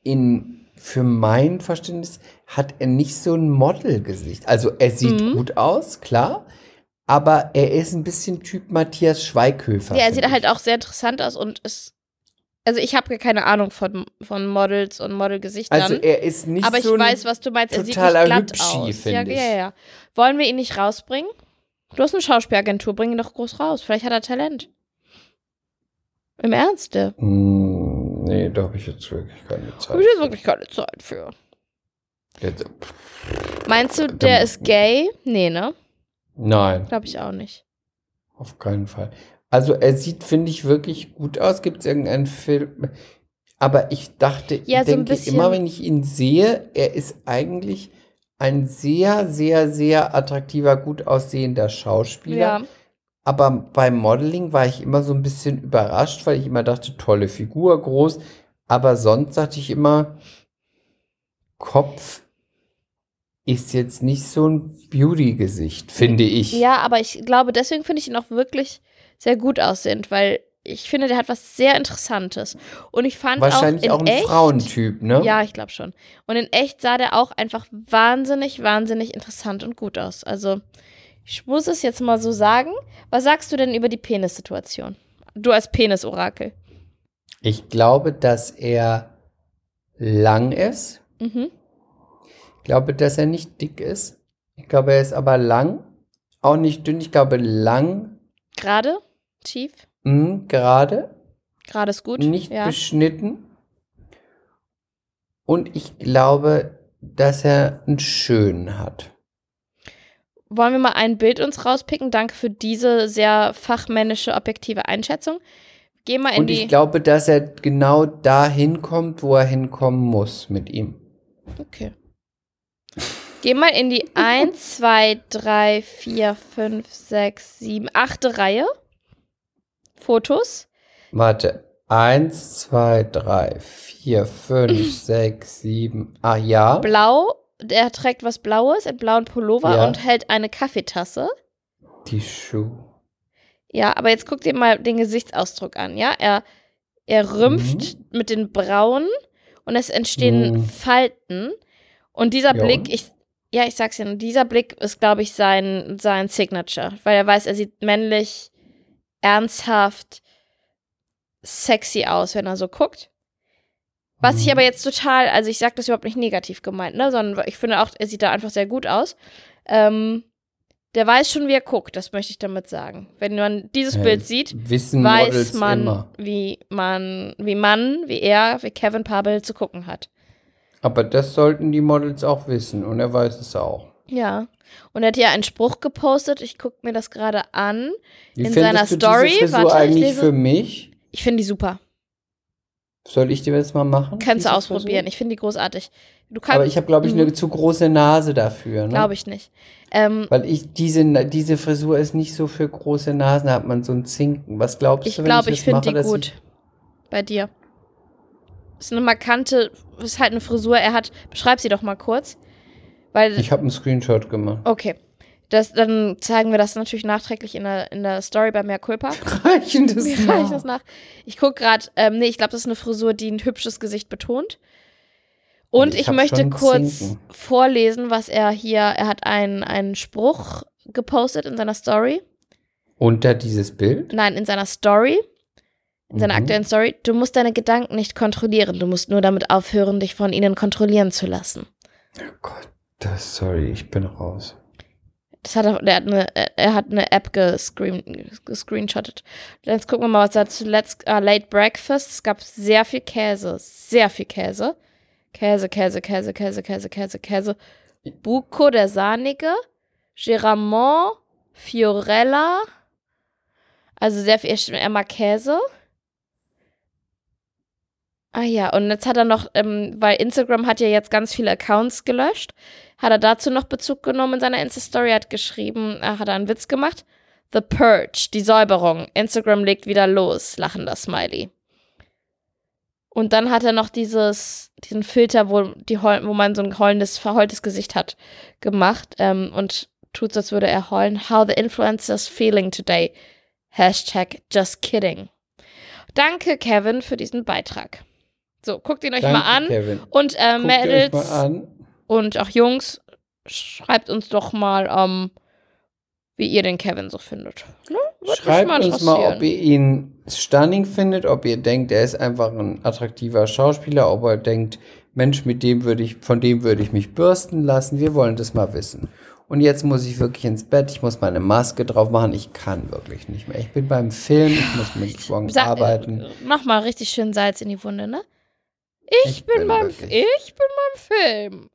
in, für mein Verständnis hat er nicht so ein Modelgesicht. Also er sieht Mhm. gut aus, klar, aber er ist ein bisschen Typ Matthias Schweighöfer. ja, er sieht halt ich. auch sehr interessant aus und ist. Also, ich habe keine Ahnung von, von Models und Modelgesichtern. Also er ist nicht aber ich so ein weiß, was du meinst. Er sieht nicht glatt Hübschi, aus. Ja, ich. ja, ja. Wollen wir ihn nicht rausbringen? Du hast eine Schauspielagentur, bring ihn doch groß raus. Vielleicht hat er Talent. Im Ernst? Da Hm, nee, da habe ich jetzt wirklich keine Zeit. habe ich jetzt wirklich keine Zeit für. Jetzt, Meinst du, der Dann- ist gay? Nee, ne? nein, Glaube ich auch nicht. auf keinen Fall. Also er sieht, finde ich, wirklich gut aus. Gibt es irgendeinen Film? Aber ich dachte, Ja, so denke bisschen- immer, wenn ich ihn sehe, er ist eigentlich ein sehr, sehr, sehr attraktiver, gut aussehender Schauspieler. Ja. Aber beim Modeling war ich immer so ein bisschen überrascht, weil ich immer dachte, tolle Figur, groß. Aber sonst dachte ich immer, Kopf ist jetzt nicht so ein Beauty-Gesicht, finde ich. Ja, aber ich glaube, deswegen finde ich ihn auch wirklich sehr gut aussehend, weil ich finde, der hat was sehr Interessantes. Und ich fand Wahrscheinlich auch, auch, in ein echt, Frauentyp, ne? Ja, ich glaube schon. Und in echt sah der auch einfach wahnsinnig, wahnsinnig interessant und gut aus. Also, ich muss es jetzt mal so sagen. Was sagst du denn über die Penissituation? Du als Penis-Orakel. Ich glaube, dass er lang ist. Mhm. Ich glaube, dass er nicht dick ist. Ich glaube, er ist aber lang. Auch nicht dünn. Ich glaube, lang, Gerade? Schief? mh, gerade, Gerade ist gut? nicht ja. beschnitten. Und ich glaube, dass er einen schönen hat. Wollen wir mal ein Bild uns rauspicken? Danke für diese sehr fachmännische, objektive Einschätzung. Geh mal in Und ich glaube, dass er genau da hinkommt, wo er hinkommen muss mit ihm. Okay. Geh mal in die 1, 2, 3, 4, 5, 6, 7, 8. Reihe. Fotos. Warte. Eins, zwei, drei, vier, fünf, sechs, sieben. Ah ja. Blau. Der trägt was Blaues, einen blauen Pullover Ja. und hält eine Kaffeetasse. Die Schuhe. Ja, aber jetzt guck dir mal den Gesichtsausdruck an, ja? Er, er rümpft mit den Brauen und es entstehen Mhm. Falten. Und dieser Ja, Blick, ich, ja, ich sag's dir, dieser Blick ist, glaube ich, sein, sein Signature, weil er weiß, er sieht männlich, ernsthaft, sexy aus, wenn er so guckt. Was ich Mhm. aber jetzt total, also ich sag das überhaupt nicht negativ gemeint, ne, sondern ich finde auch, er sieht da einfach sehr gut aus. Ähm, der weiß schon, wie er guckt, das möchte ich damit sagen. Wenn man dieses Ja, Bild sieht, Wissen weiß Models man, immer. wie man, wie Mann, wie er, wie Kevin Pavel zu gucken hat. Aber das sollten die Models auch wissen und er weiß es auch. Ja. Und er hat ja einen Spruch gepostet, ich gucke mir das gerade an. Wie In seiner du Story? diese Frisur Warte, ich eigentlich lese- für mich? Ich finde die super. Soll ich dir das mal machen? Kannst du ausprobieren. Frisur? Ich finde die großartig. Du Aber kannst, ich habe, glaube ich, eine zu große Nase dafür. Ne? glaube ich nicht. Ähm, Weil ich diese, diese Frisur ist nicht so für große Nasen, da hat man so ein Zinken. Was glaubst ich du, wenn glaube, ich, ich finde die gut. Bei dir. Ist eine markante, ist halt eine Frisur. Er hat, beschreib sie doch mal kurz. Weil Ich, ich habe einen Screenshot gemacht. Okay. Das, dann zeigen wir das natürlich nachträglich in der, in der Story bei Mehr Culpa. Reichen das reiche ich das nach? Ich gucke gerade, ähm, nee, ich glaube, das ist eine Frisur, die ein hübsches Gesicht betont. Und Ich ich, hab möchte kurz Zinken. vorlesen, was er hier, er hat einen, einen Spruch gepostet in seiner Story. Unter dieses Bild? Nein, in seiner Story, in seiner Mhm. aktuellen Story. Du musst deine Gedanken nicht kontrollieren. Du musst nur damit aufhören, dich von ihnen kontrollieren zu lassen. Oh Gott, das, sorry, ich bin raus. Das hat er, der hat eine, er hat eine App gescreen, gescreenshottet. Jetzt gucken wir mal, was er zuletzt, äh, Late Breakfast, es gab sehr viel Käse, sehr viel Käse. Käse, Käse, Käse, Käse, Käse, Käse, Käse. Buco, der Sahnige, Geramont, Fiorella, also sehr viel, er mag Käse. Ah ja, und jetzt hat er noch, ähm, weil Instagram hat ja jetzt ganz viele Accounts gelöscht, hat er dazu noch Bezug genommen in seiner Insta-Story, hat geschrieben, äh, hat er einen Witz gemacht. The Purge, die Säuberung. Instagram legt wieder los, lachender Smiley. Und dann hat er noch dieses, diesen Filter, wo, die wo man so ein heulendes, verheultes Gesicht hat, gemacht ähm, und tut so, als würde er heulen. How the influencers feeling today. Hashtag just kidding. Danke, Kevin, für diesen Beitrag. So, guckt ihn euch Danke, mal an. Kevin. Und äh, Mädels mal an. Und auch Jungs, schreibt uns doch mal, ähm, wie ihr den Kevin so findet. Ne? Schreibt uns mal, ob ihr ihn stunning findet, ob ihr denkt, er ist einfach ein attraktiver Schauspieler, ob ihr denkt, Mensch, mit dem würde ich, von dem würde ich mich bürsten lassen. Wir wollen das mal wissen. Und jetzt muss ich wirklich ins Bett, ich muss meine Maske drauf machen, ich kann wirklich nicht mehr. Ich bin beim Film, ich muss mit morgen Sag- arbeiten. Mach mal richtig schön Salz in die Wunde, ne? Ich, Ich bin, bin beim, wirklich- ich bin beim Film.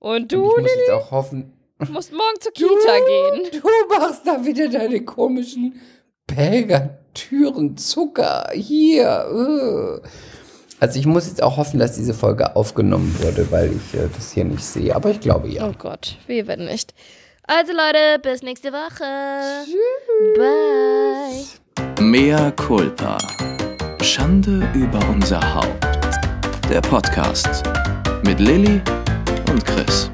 Und Und du, ich muss jetzt auch hoffen, musst morgen zur Kita gehen. Du machst da wieder deine komischen Belger-Türen, Zucker, hier. äh. Also ich muss jetzt auch hoffen, dass diese Folge aufgenommen wurde, weil ich äh, das hier nicht sehe. Aber ich glaube ja. Oh Gott, wie wenn nicht. Also Leute, bis nächste Woche. Bye. Mea culpa. Schande über unser Haupt. Der Podcast mit Lilly und Chris.